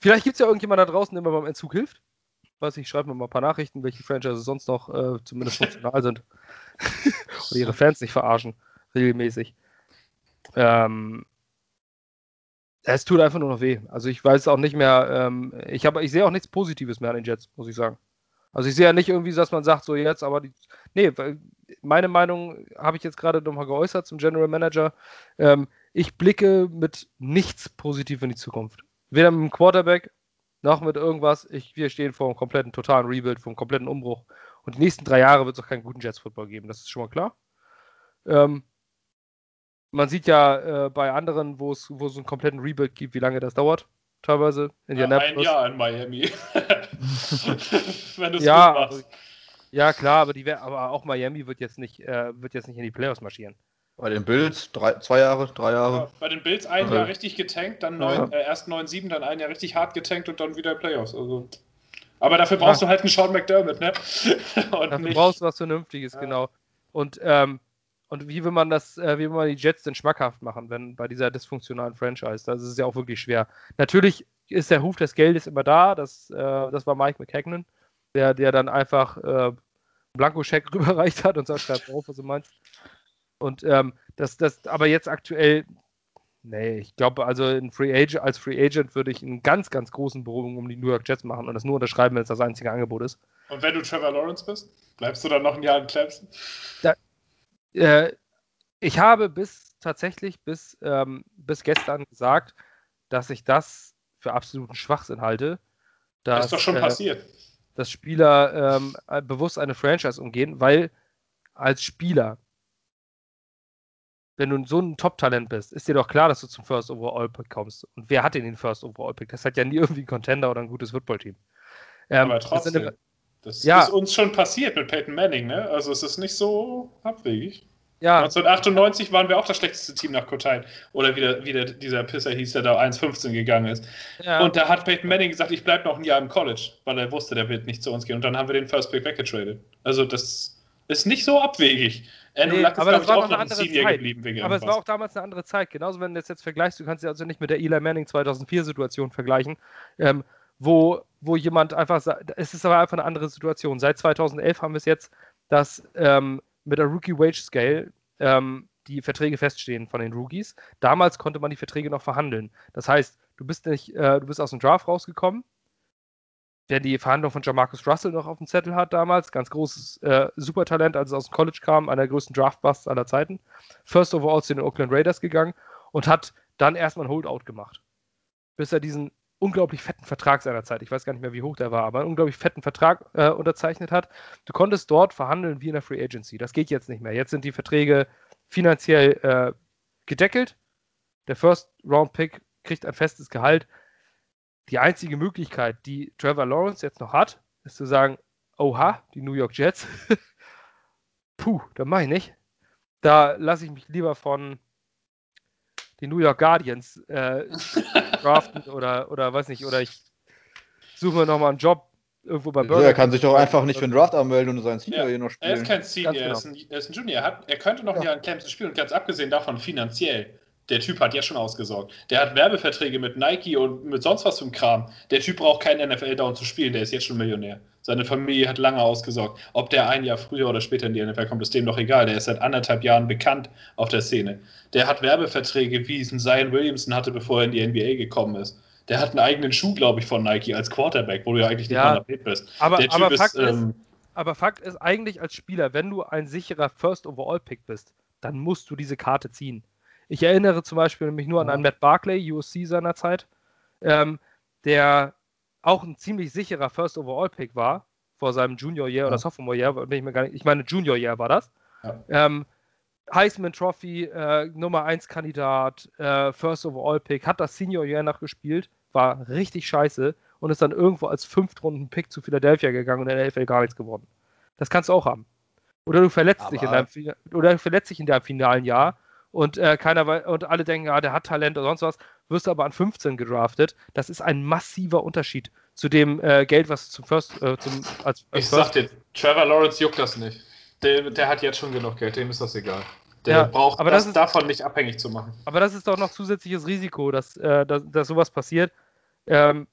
vielleicht gibt es ja irgendjemand da draußen, der mir beim Entzug hilft. Weiß ich, schreibe mir mal ein paar Nachrichten, welche Franchises sonst noch äh, zumindest funktional sind. Oder ihre Fans nicht verarschen, regelmäßig. Ähm, es tut einfach nur noch weh. Also ich weiß auch nicht mehr, ähm, ich, hab, ich sehe auch nichts Positives mehr an den Jets, muss ich sagen. Also ich sehe ja nicht irgendwie, dass man sagt, so jetzt, aber die, nee, meine Meinung habe ich jetzt gerade nochmal geäußert zum General Manager. Ähm, ich blicke mit nichts positiv in die Zukunft. Weder mit dem Quarterback noch mit irgendwas. Ich, wir stehen vor einem kompletten totalen Rebuild, vor einem kompletten Umbruch. Und die nächsten drei Jahre wird es auch keinen guten Jets-Football geben. Das ist schon mal klar. Ähm, man sieht ja äh, bei anderen, wo es so einen kompletten Rebuild gibt, wie lange das dauert. Teilweise. Ja, ein Jahr in Miami. Wenn du es ja, machst. Ja, klar, aber, die aber auch Miami wird jetzt, nicht, äh, wird jetzt nicht in die Playoffs marschieren. Bei den Bills drei, zwei Jahre, drei Jahre. Ja, bei den Bills ein Jahr richtig getankt, dann neun, ja. äh, erst 9-7, dann ein Jahr richtig hart getankt und dann wieder Playoffs. Also. Aber dafür brauchst ja. du halt einen Sean McDermott, ne? und dafür nicht... brauchst du was Vernünftiges, genau. Und ähm, und wie will man das, äh, wie will man die Jets denn schmackhaft machen, wenn bei dieser dysfunktionalen Franchise? Das ist ja auch wirklich schwer. Natürlich ist der Ruf des Geldes immer da. Das, äh, das war Mike McKagan, der, der dann einfach äh, einen Blankoscheck rüberreicht hat und sagt, schreib drauf, was du meinst. Und ähm, das, das, aber jetzt aktuell, nee, ich glaube, also Free Agent, als Free Agent würde ich einen ganz, ganz großen Bogen um die New York Jets machen und das nur unterschreiben, wenn es das einzige Angebot ist. Und wenn du Trevor Lawrence bist, bleibst du dann noch ein Jahr in Clemson? Da, äh, ich habe bis tatsächlich bis, ähm, bis gestern gesagt, dass ich das für absoluten Schwachsinn halte. Dass, das ist doch schon äh, passiert. Dass Spieler ähm, äh, bewusst eine Franchise umgehen, weil als Spieler, wenn du so ein Top-Talent bist, ist dir doch klar, dass du zum First Overall Pick kommst. Und wer hat denn den First Overall Pick? Das hat ja nie irgendwie ein Contender oder ein gutes Football-Team. Ähm, Aber trotzdem. Das ja. ist uns schon passiert mit Peyton Manning, ne? Also es ist nicht so abwegig. Ja. 1998 waren wir auch das schlechteste Team nach Kotine. Oder wie, der, wie der, dieser Pisser hieß, der da 1,15 gegangen ist. Ja. Und da hat Peyton Manning gesagt, ich bleibe noch ein Jahr im College, weil er wusste, der wird nicht zu uns gehen. Und dann haben wir den First Pick weggetradet. Also das ist nicht so abwegig. Andrew nee, Luck ist, aber das war auch noch eine andere Zeit. geblieben. Wegen aber es war auch damals eine andere Zeit. Genauso, wenn du das jetzt vergleichst, du kannst ja also nicht mit der Eli Manning 2004-Situation vergleichen. Ähm, wo, wo jemand einfach sagt, es ist aber einfach eine andere Situation. Seit 2011 haben wir es jetzt, dass ähm, mit der Rookie Wage Scale ähm, die Verträge feststehen von den Rookies. Damals konnte man die Verträge noch verhandeln. Das heißt, du bist nicht, äh, du bist aus dem Draft rausgekommen, der die Verhandlung von Jamarcus Russell noch auf dem Zettel hat damals. Ganz großes äh, Supertalent, als es aus dem College kam, einer der größten Draft-Busts aller Zeiten. First overall zu den Oakland Raiders gegangen und hat dann erstmal ein Holdout gemacht. Bis er diesen unglaublich fetten Vertrag seiner Zeit, ich weiß gar nicht mehr, wie hoch der war, aber einen unglaublich fetten Vertrag äh, unterzeichnet hat. Du konntest dort verhandeln wie in der Free Agency. Das geht jetzt nicht mehr. Jetzt sind die Verträge finanziell äh, gedeckelt. Der First Round Pick kriegt ein festes Gehalt. Die einzige Möglichkeit, die Trevor Lawrence jetzt noch hat, ist zu sagen, oha, die New York Jets. Puh, da mache ich nicht. Da lasse ich mich lieber von die New York Guardians äh, draften oder, oder weiß nicht, oder ich suche mir nochmal einen Job irgendwo bei Burger. er kann sich doch einfach nicht für einen Draft anmelden und seinen Senior ja, hier noch spielen. Er ist kein Senior, genau. er, ist ein, er, ist ein, Junior. Er, hat, er könnte noch ja. ein Jahr in Clemson spielen und ganz abgesehen davon finanziell. Der Typ hat ja schon ausgesorgt. Der hat Werbeverträge mit Nike und mit sonst was zum Kram. Der Typ braucht keinen NFL-Down zu spielen, der ist jetzt schon Millionär. Seine Familie hat lange ausgesorgt. Ob der ein Jahr früher oder später in die NFL kommt, ist dem doch egal. Der ist seit anderthalb Jahren bekannt auf der Szene. Der hat Werbeverträge, wie es ein Zion Williamson hatte, bevor er in die NBA gekommen ist. Der hat einen eigenen Schuh, glaube ich, von Nike als Quarterback, wo du ja eigentlich nicht ja, mal bist. Aber, aber, ist, Fakt ähm, ist, aber Fakt ist eigentlich als Spieler, wenn du ein sicherer First Overall Pick bist, dann musst du diese Karte ziehen. Ich erinnere zum Beispiel nämlich nur an einen Matt Barclay, USC seinerzeit, ähm, der auch ein ziemlich sicherer First Overall Pick war vor seinem Junior Year ja. oder Sophomore Year, ich meine Junior Year war das. Ja. Ähm, Heisman Trophy, äh, Nummer 1 Kandidat, äh, First Overall Pick, hat das Senior Year noch gespielt, war richtig scheiße und ist dann irgendwo als Fünftrunden Pick zu Philadelphia gegangen und in der NFL gar nichts geworden. Das kannst du auch haben. Oder du verletzt dich in deinem oder verletzt dich in deinem finalen Jahr und äh, keiner und alle denken, ja, der hat Talent oder sonst was, wirst du aber an 15 gedraftet. Das ist ein massiver Unterschied zu dem äh, Geld, was zum First, äh, zum als, als Ich First sag dir, Trevor Lawrence juckt das nicht. Der, der hat jetzt schon genug Geld, dem ist das egal. Der ja, braucht aber das, das ist, davon nicht abhängig zu machen. Aber das ist doch noch zusätzliches Risiko, dass, äh, dass, dass sowas passiert. Ähm,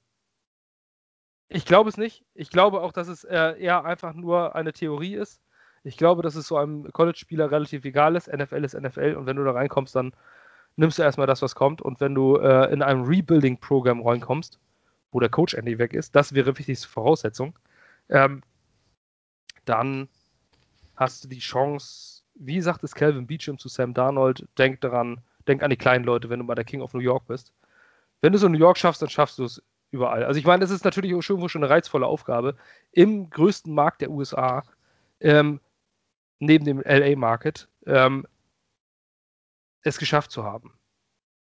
ich glaube es nicht. Ich glaube auch, dass es äh, eher einfach nur eine Theorie ist. Ich glaube, dass es so einem College-Spieler relativ egal ist. NFL ist NFL und wenn du da reinkommst, dann nimmst du erstmal das, was kommt. Und wenn du äh, in einem Rebuilding-Programm reinkommst, wo der Coach endlich weg ist, das wäre wichtigste Voraussetzung, ähm, dann hast du die Chance, wie sagt es Calvin Beecham zu Sam Darnold, denk daran, denk an die kleinen Leute, wenn du bei der King of New York bist. Wenn du es in New York schaffst, dann schaffst du es überall. Also ich meine, es ist natürlich auch schon, schon eine reizvolle Aufgabe, im größten Markt der USA, ähm, neben dem LA-Market, ähm, es geschafft zu haben.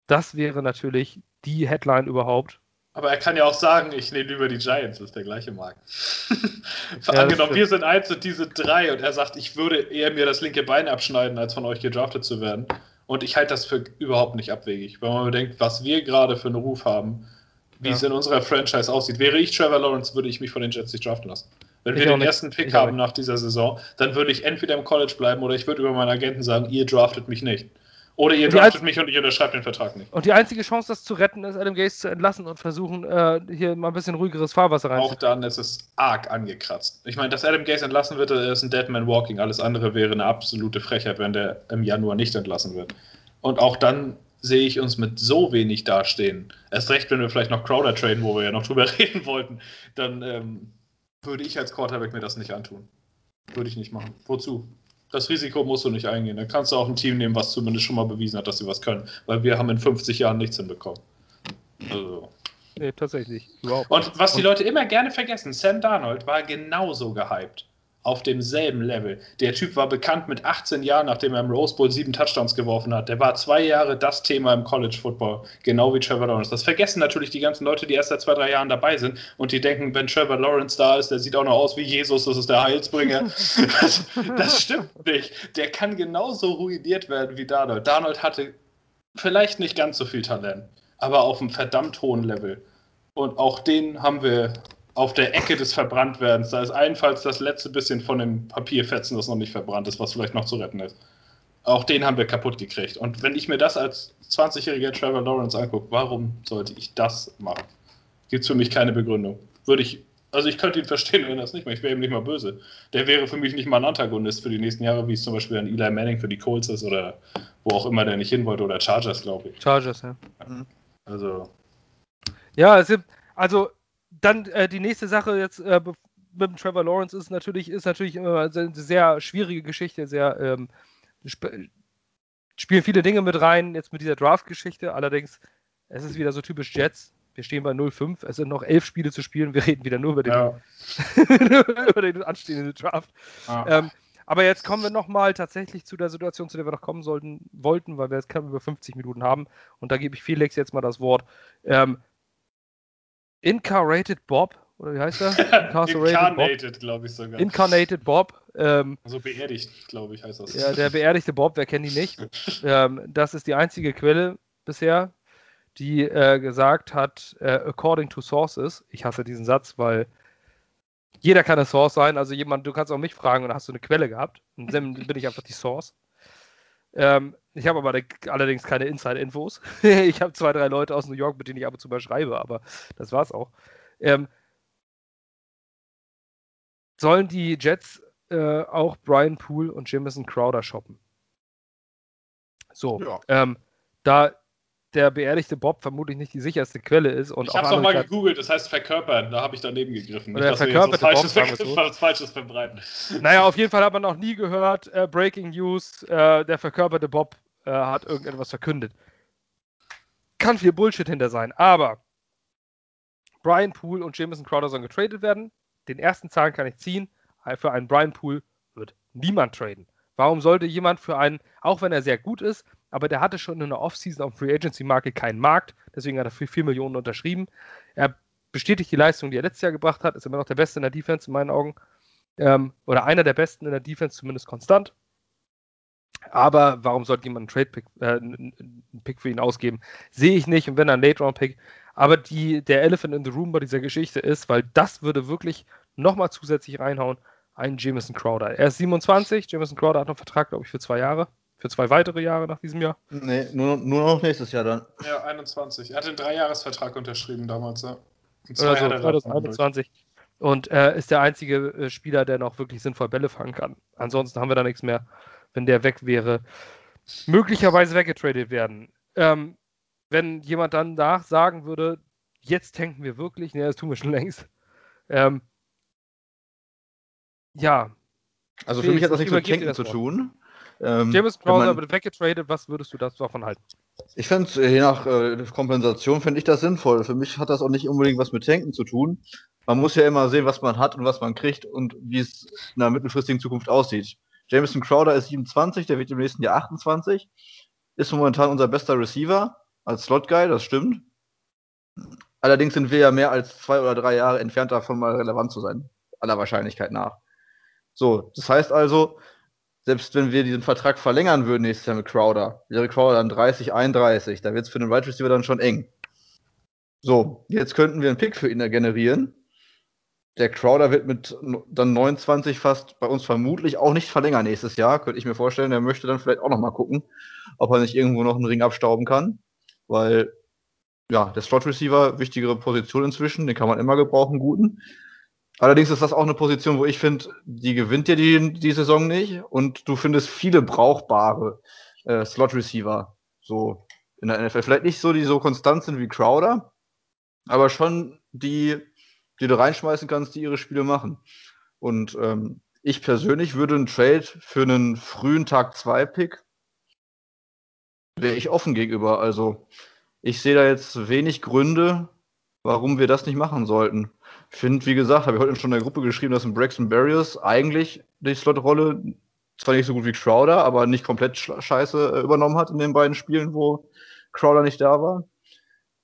Das wäre natürlich die Headline überhaupt, aber er kann ja auch sagen, ich nehme lieber die Giants, das ist der gleiche Markt. ja, Angenommen, wir sind eins und diese drei und er sagt, ich würde eher mir das linke Bein abschneiden, als von euch gedraftet zu werden. Und ich halte das für überhaupt nicht abwegig. Wenn man bedenkt, was wir gerade für einen Ruf haben, wie ja. es in unserer Franchise aussieht. Wäre ich Trevor Lawrence, würde ich mich von den Jets nicht draften lassen. Wenn ich wir den nicht. ersten Pick ich haben nach dieser Saison, dann würde ich entweder im College bleiben oder ich würde über meinen Agenten sagen, ihr draftet mich nicht. Oder ihr draftet mich und ich unterschreibe den Vertrag nicht. Und die einzige Chance, das zu retten, ist, Adam Gaze zu entlassen und versuchen, äh, hier mal ein bisschen ruhigeres Fahrwasser reinzuziehen. Auch dann ist es arg angekratzt. Ich meine, dass Adam Gaze entlassen wird, ist ein Deadman Walking. Alles andere wäre eine absolute Frechheit, wenn der im Januar nicht entlassen wird. Und auch dann sehe ich uns mit so wenig dastehen. Erst recht, wenn wir vielleicht noch Crowder traden, wo wir ja noch drüber reden wollten, dann ähm, würde ich als Quarterback mir das nicht antun. Würde ich nicht machen. Wozu? das Risiko musst du nicht eingehen. Dann kannst du auch ein Team nehmen, was zumindest schon mal bewiesen hat, dass sie was können. Weil wir haben in 50 Jahren nichts hinbekommen. Also. Nee, tatsächlich. Überhaupt. Und was die Leute immer gerne vergessen, Sam Darnold war genauso gehypt auf demselben Level. Der Typ war bekannt mit 18 Jahren, nachdem er im Rose Bowl sieben Touchdowns geworfen hat. Der war zwei Jahre das Thema im College Football, genau wie Trevor Lawrence. Das vergessen natürlich die ganzen Leute, die erst seit zwei, drei Jahren dabei sind und die denken, wenn Trevor Lawrence da ist, der sieht auch noch aus wie Jesus, das ist der Heilsbringer. das, das stimmt nicht. Der kann genauso ruiniert werden wie Darnold. Darnold hatte vielleicht nicht ganz so viel Talent, aber auf einem verdammt hohen Level. Und auch den haben wir auf der Ecke des Verbranntwerdens. Da ist allenfalls das letzte bisschen von dem Papierfetzen, das noch nicht verbrannt ist, was vielleicht noch zu retten ist. Auch den haben wir kaputt gekriegt. Und wenn ich mir das als 20-jähriger Trevor Lawrence angucke, warum sollte ich das machen? Gibt es für mich keine Begründung. Würde ich, also ich könnte ihn verstehen, wenn er das nicht macht. Ich wäre ihm nicht mal böse. Der wäre für mich nicht mal ein Antagonist für die nächsten Jahre, wie es zum Beispiel ein Eli Manning für die Colts ist oder wo auch immer der nicht hin wollte oder Chargers, glaube ich. Chargers, ja. Also. Ja, es gibt, also dann äh, die nächste Sache jetzt äh, mit dem Trevor Lawrence ist natürlich, ist natürlich immer eine sehr schwierige Geschichte, sehr ähm, sp spielen viele Dinge mit rein, jetzt mit dieser Draft-Geschichte. Allerdings, es ist wieder so typisch Jets. Wir stehen bei 0-5, es sind noch elf Spiele zu spielen, wir reden wieder nur über den, ja. über den anstehenden Draft. Ah. Ähm, aber jetzt kommen wir nochmal tatsächlich zu der Situation, zu der wir noch kommen sollten, wollten, weil wir jetzt knapp über 50 Minuten haben. Und da gebe ich Felix jetzt mal das Wort. Ähm, Incarnated Bob, oder wie heißt er? Incarnated, glaube ich sogar. Incarnated Bob. Ähm, also beerdigt, glaube ich, heißt das. Ja, der beerdigte Bob, wer kennt ihn nicht? ähm, das ist die einzige Quelle bisher, die äh, gesagt hat, äh, according to sources, ich hasse diesen Satz, weil jeder kann eine Source sein, also jemand, du kannst auch mich fragen und dann hast du eine Quelle gehabt. Und dann bin ich einfach die Source. Ähm, ich habe aber allerdings keine Inside-Infos. ich habe zwei, drei Leute aus New York, mit denen ich ab und zu mal schreibe, aber das war's auch. Ähm, sollen die Jets äh, auch Brian Poole und Jamison Crowder shoppen? So, ja. ähm, da der beerdigte Bob vermutlich nicht die sicherste Quelle ist. Und ich habe es mal gegoogelt, das heißt verkörpern, da habe ich daneben gegriffen. Oder nicht, dass verkörperte jetzt was Falsches, Bob, was Falsches verbreiten. Naja, auf jeden Fall hat man noch nie gehört, äh, Breaking News, äh, der verkörperte Bob äh, hat irgendetwas verkündet. Kann viel Bullshit hinter sein, aber Brian Poole und Jameson Crowder sollen getradet werden. Den ersten Zahlen kann ich ziehen. Für einen Brian Poole wird niemand traden. Warum sollte jemand für einen, auch wenn er sehr gut ist, aber der hatte schon in der Offseason auf Free Agency Market keinen Markt, deswegen hat er für 4 Millionen unterschrieben. Er bestätigt die Leistung, die er letztes Jahr gebracht hat, ist immer noch der Beste in der Defense in meinen Augen. Ähm, oder einer der Besten in der Defense, zumindest konstant. Aber warum sollte jemand einen Trade-Pick äh, einen Pick für ihn ausgeben? Sehe ich nicht. Und wenn dann Late-Round-Pick. Aber die, der Elephant in the Room bei dieser Geschichte ist, weil das würde wirklich nochmal zusätzlich reinhauen, ein Jameson Crowder. Er ist 27. Jameson Crowder hat noch einen Vertrag, glaube ich, für zwei Jahre. Für zwei weitere Jahre nach diesem Jahr. Nee, nur, nur noch nächstes Jahr dann. Ja, 21. Er hat einen Dreijahresvertrag unterschrieben damals, ja. Und zwei Oder so, 2021. Und äh, ist der einzige äh, Spieler, der noch wirklich sinnvoll Bälle fangen kann. Ansonsten haben wir da nichts mehr, wenn der weg wäre. Möglicherweise weggetradet werden. Ähm, wenn jemand dann nach sagen würde, jetzt tanken wir wirklich, ne, das tun wir schon längst. Ähm, ja. Also für mich hat das nichts mit Tanken zu tun. Ähm, James Browser wird weggetradet, was würdest du davon halten? Ich finde, je nach äh, Kompensation finde ich das sinnvoll. Für mich hat das auch nicht unbedingt was mit Tanken zu tun. Man muss ja immer sehen, was man hat und was man kriegt und wie es in der mittelfristigen Zukunft aussieht. Jameson Crowder ist 27, der wird im nächsten Jahr 28. Ist momentan unser bester Receiver als Slot-Guy, das stimmt. Allerdings sind wir ja mehr als zwei oder drei Jahre entfernt davon, mal relevant zu sein. Aller Wahrscheinlichkeit nach. So, das heißt also, selbst wenn wir diesen Vertrag verlängern würden nächstes Jahr mit Crowder, wäre Crowder dann 30, 31. Da wird es für den Wide Receiver dann schon eng. So, jetzt könnten wir einen Pick für ihn generieren. Der Crowder wird mit dann 29 fast bei uns vermutlich auch nicht verlängern nächstes Jahr. Könnte ich mir vorstellen, der möchte dann vielleicht auch noch mal gucken, ob er nicht irgendwo noch einen Ring abstauben kann. Weil, ja, der Slot Receiver, wichtigere Position inzwischen, den kann man immer gebrauchen, guten. Allerdings ist das auch eine Position, wo ich finde, die gewinnt dir die, die Saison nicht und du findest viele brauchbare äh, Slot-Receiver so in der NFL. Vielleicht nicht so, die so konstant sind wie Crowder, aber schon die, die du reinschmeißen kannst, die ihre Spiele machen. Und ähm, ich persönlich würde einen Trade für einen frühen Tag 2 Pick wäre ich offen gegenüber. Also ich sehe da jetzt wenig Gründe, warum wir das nicht machen sollten. Finde, wie gesagt, habe ich heute schon in der Gruppe geschrieben, dass ein Braxton Barriers eigentlich die Slot-Rolle zwar nicht so gut wie Crowder, aber nicht komplett scheiße äh, übernommen hat in den beiden Spielen, wo Crowder nicht da war.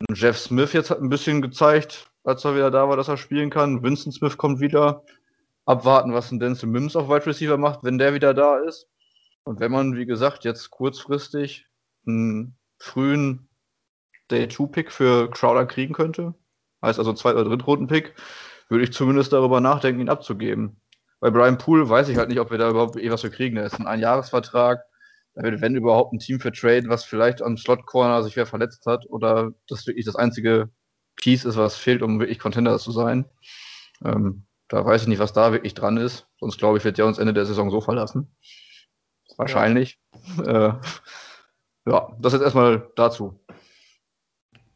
Und Jeff Smith jetzt hat ein bisschen gezeigt, als er wieder da war, dass er spielen kann. Winston Smith kommt wieder. Abwarten, was ein Denzel Mims auf Wide Receiver macht, wenn der wieder da ist. Und wenn man, wie gesagt, jetzt kurzfristig einen frühen Day-2-Pick für Crowder kriegen könnte, heißt also Zweit- oder Drittrunden-Pick, würde ich zumindest darüber nachdenken, ihn abzugeben. Bei Brian Poole weiß ich halt nicht, ob wir da überhaupt eh was für kriegen. Der ist ein Einjahresvertrag. Da wird, wenn überhaupt, ein Team für Trade, was vielleicht am Slot-Corner sich wer verletzt hat oder das wirklich das einzige Piece ist, was fehlt, um wirklich Contender zu sein. Ähm, da weiß ich nicht, was da wirklich dran ist. Sonst glaube ich, wird der uns Ende der Saison so verlassen. Wahrscheinlich. Ja, äh, ja das jetzt erstmal dazu.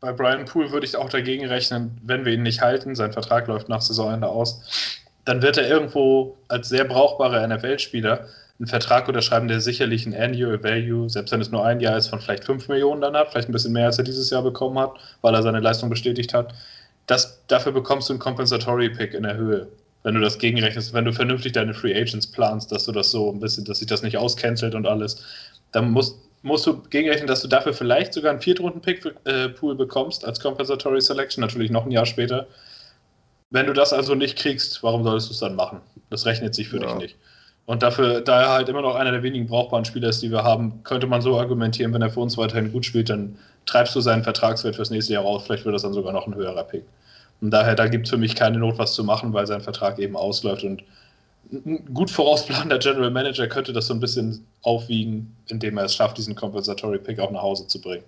Bei Brian Poole würde ich auch dagegen rechnen, wenn wir ihn nicht halten, sein Vertrag läuft nach Saisonende aus, dann wird er irgendwo als sehr brauchbarer NFL-Spieler einen Vertrag unterschreiben, der sicherlich ein Annual Value, selbst wenn es nur ein Jahr ist, von vielleicht 5 Millionen dann hat, vielleicht ein bisschen mehr, als er dieses Jahr bekommen hat, weil er seine Leistung bestätigt hat. Das, dafür bekommst du einen Compensatory Pick in der Höhe. Wenn du das gegenrechnest, wenn du vernünftig deine Free Agents planst, dass du das so ein bisschen, dass sich das nicht auscancelt und alles, dann musst, musst du gegenrechnen, dass du dafür vielleicht sogar einen Viertrunden-Pick-Pool äh, bekommst als Compensatory Selection, natürlich noch ein Jahr später. Wenn du das also nicht kriegst, warum solltest du es dann machen? Das rechnet sich für ja. dich nicht. Und dafür, da er halt immer noch einer der wenigen brauchbaren Spieler ist, die wir haben, könnte man so argumentieren, wenn er für uns weiterhin gut spielt, dann treibst du seinen Vertragswert fürs nächste Jahr raus. Vielleicht wird das dann sogar noch ein höherer Pick. Und daher, da gibt es für mich keine Not, was zu machen, weil sein Vertrag eben ausläuft und ein gut vorausplanender General Manager könnte das so ein bisschen aufwiegen, indem er es schafft, diesen Compensatory Pick auch nach Hause zu bringen.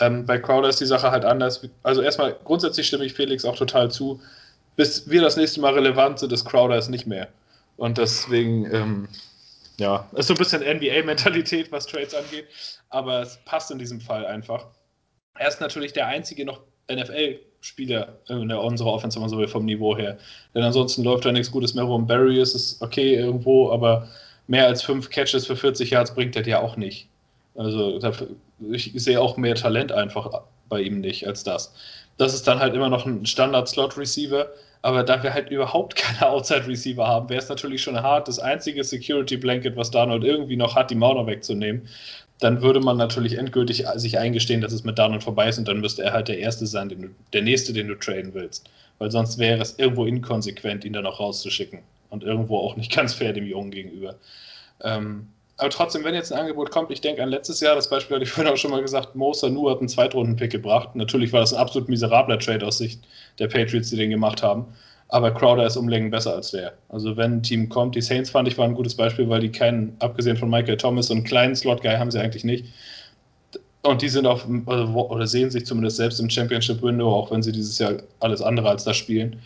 Ähm, bei Crowder ist die Sache halt anders. Also erstmal, grundsätzlich stimme ich Felix auch total zu. Bis wir das nächste Mal relevant sind, ist Crowder es nicht mehr. Und deswegen, ähm, ja, ist so ein bisschen NBA-Mentalität, was Trades angeht. Aber es passt in diesem Fall einfach. Er ist natürlich der einzige noch NFL Spieler in der, unserer Offense, wenn man so will, vom Niveau her. Denn ansonsten läuft da nichts Gutes mehr rum. Barry ist es okay irgendwo, aber mehr als fünf Catches für 40 Yards bringt er dir auch nicht. Also ich sehe auch mehr Talent einfach bei ihm nicht als das. Das ist dann halt immer noch ein Standard-Slot-Receiver, aber da wir halt überhaupt keine Outside-Receiver haben, wäre es natürlich schon hart, das einzige Security-Blanket, was Darnold irgendwie noch hat, die Mauer wegzunehmen. Dann würde man natürlich endgültig sich eingestehen, dass es mit Darnold vorbei ist und dann müsste er halt der Erste sein, du, der Nächste, den du traden willst. Weil sonst wäre es irgendwo inkonsequent, ihn dann noch rauszuschicken. Und irgendwo auch nicht ganz fair dem Jungen gegenüber. Ähm, aber trotzdem, wenn jetzt ein Angebot kommt, ich denke an letztes Jahr, das Beispiel hatte ich vorhin auch schon mal gesagt, Mo Sanu hat einen Zweitrunden-Pick gebracht. Natürlich war das ein absolut miserabler Trade aus Sicht der Patriots, die den gemacht haben. Aber Crowder ist Umlängen besser als der. Also wenn ein Team kommt, die Saints fand ich war ein gutes Beispiel, weil die keinen, abgesehen von Michael Thomas, so einen kleinen Slot-Guy haben sie eigentlich nicht. Und die sind auf, oder sehen sich zumindest selbst im Championship-Window, auch wenn sie dieses Jahr alles andere als das spielen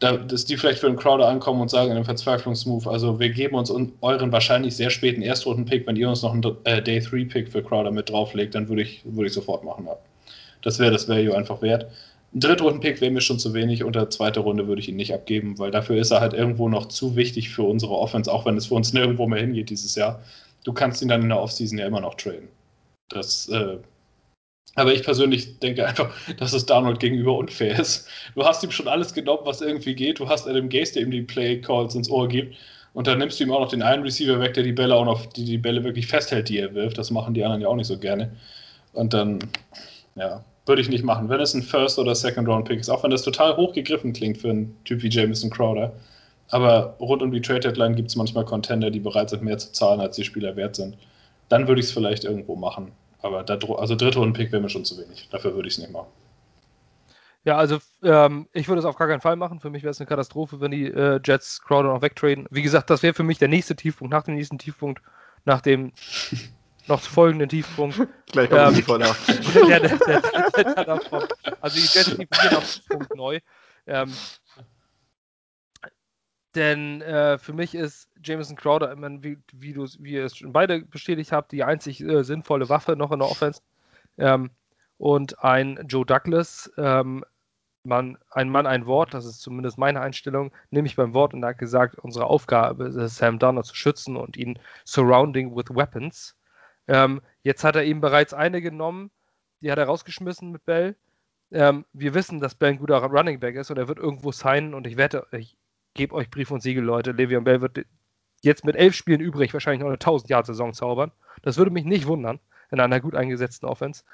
da, dass die vielleicht für einen Crowder ankommen und sagen in einem Verzweiflungsmove, also wir geben uns euren wahrscheinlich sehr späten Erstrunden-Pick, wenn ihr uns noch einen äh, Day-3-Pick für Crowder mit drauflegt, dann würde ich, würd ich sofort machen. Das wäre das Value einfach wert. Ein Drittrunden-Pick wäre mir schon zu wenig und der zweite Runde würde ich ihn nicht abgeben, weil dafür ist er halt irgendwo noch zu wichtig für unsere Offense, auch wenn es für uns nirgendwo mehr hingeht dieses Jahr. Du kannst ihn dann in der Offseason ja immer noch traden. Das äh, aber ich persönlich denke einfach, dass es Darnold gegenüber unfair ist. Du hast ihm schon alles genommen, was irgendwie geht. Du hast Adam Gaze, der ihm die Play Calls ins Ohr gibt. Und dann nimmst du ihm auch noch den einen Receiver weg, der die Bälle auch noch, die, die Bälle wirklich festhält, die er wirft. Das machen die anderen ja auch nicht so gerne. Und dann, ja, würde ich nicht machen. Wenn es ein First- oder Second-Round-Pick ist, auch wenn das total hochgegriffen klingt für einen Typ wie Jameson Crowder. Aber rund um die Trade-Deadline gibt es manchmal Contender, die bereit sind, mehr zu zahlen, als die Spieler wert sind. Dann würde ich es vielleicht irgendwo machen. Aber da, also dritte Rundenpick wäre mir schon zu wenig. Dafür würde ich es nicht machen. Ja, also ähm, ich würde es auf gar keinen Fall machen. Für mich wäre es eine Katastrophe, wenn die äh, Jets Crowder noch wegtraden. Wie gesagt, das wäre für mich der nächste Tiefpunkt, nach dem nächsten Tiefpunkt, nach dem noch folgenden Tiefpunkt. Gleich kommt ähm, die voll der, der, der, der, Also die Jets definieren auf Tiefpunkt neu. Ähm, denn äh, für mich ist Jameson Crowder, meine, wie, wie, wie ihr es schon beide bestätigt habt, die einzig äh, sinnvolle Waffe noch in der Offense. Ähm, und ein Joe Douglas, ähm, man, ein Mann, ein Wort, das ist zumindest meine Einstellung, nehme ich beim Wort und er hat gesagt, unsere Aufgabe ist Sam Darnold zu schützen und ihn surrounding with weapons. Ähm, jetzt hat er eben bereits eine genommen, die hat er rausgeschmissen mit Bell. Ähm, wir wissen, dass Bell ein guter Running Back ist und er wird irgendwo signen und ich wette, ich, gebe euch Brief und Siegel, Leute. Le'Veon Bell wird jetzt mit elf Spielen übrig wahrscheinlich noch eine 1000 Jahr Saison zaubern. Das würde mich nicht wundern in einer gut eingesetzten Offense.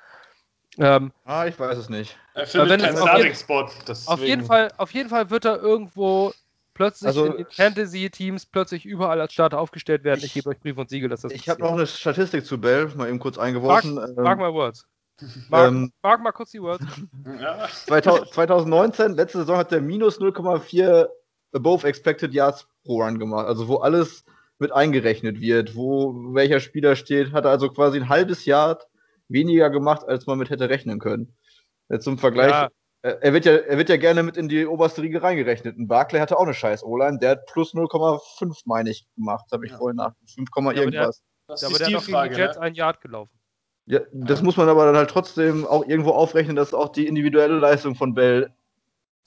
Ähm, ah, ich weiß es nicht. Er findet keinen Starting-Spot. Auf jeden, Fall, auf jeden Fall wird er irgendwo plötzlich also, in Fantasy-Teams plötzlich überall als Starter aufgestellt werden. Ich, ich gebe euch Brief und Siegel, dass das Ich habe noch eine Statistik zu Bell, mal eben kurz eingeworfen. Mark, ähm, mark my words. Mark, ähm, mark mal kurz die Words. 2019, letzte Saison hat er minus 0,4 above expected yards pro Run gemacht. Also wo alles mit eingerechnet wird, wo welcher Spieler steht, hat er also quasi ein halbes Yard weniger gemacht, als man mit hätte rechnen können. Jetzt zum Vergleich, ja. Äh, er, wird ja, er wird ja gerne mit in die oberste Riege reingerechnet. Und Barclay hatte auch eine scheiß O-Line, der hat plus 0,5, meine ich, gemacht, habe ich ja. vorhin nach 5, ja, irgendwas. Das aber der, ist aber der hat die Jets ne? ein Yard gelaufen. Ja, das muss man aber dann halt trotzdem auch irgendwo aufrechnen, dass auch die individuelle Leistung von Bell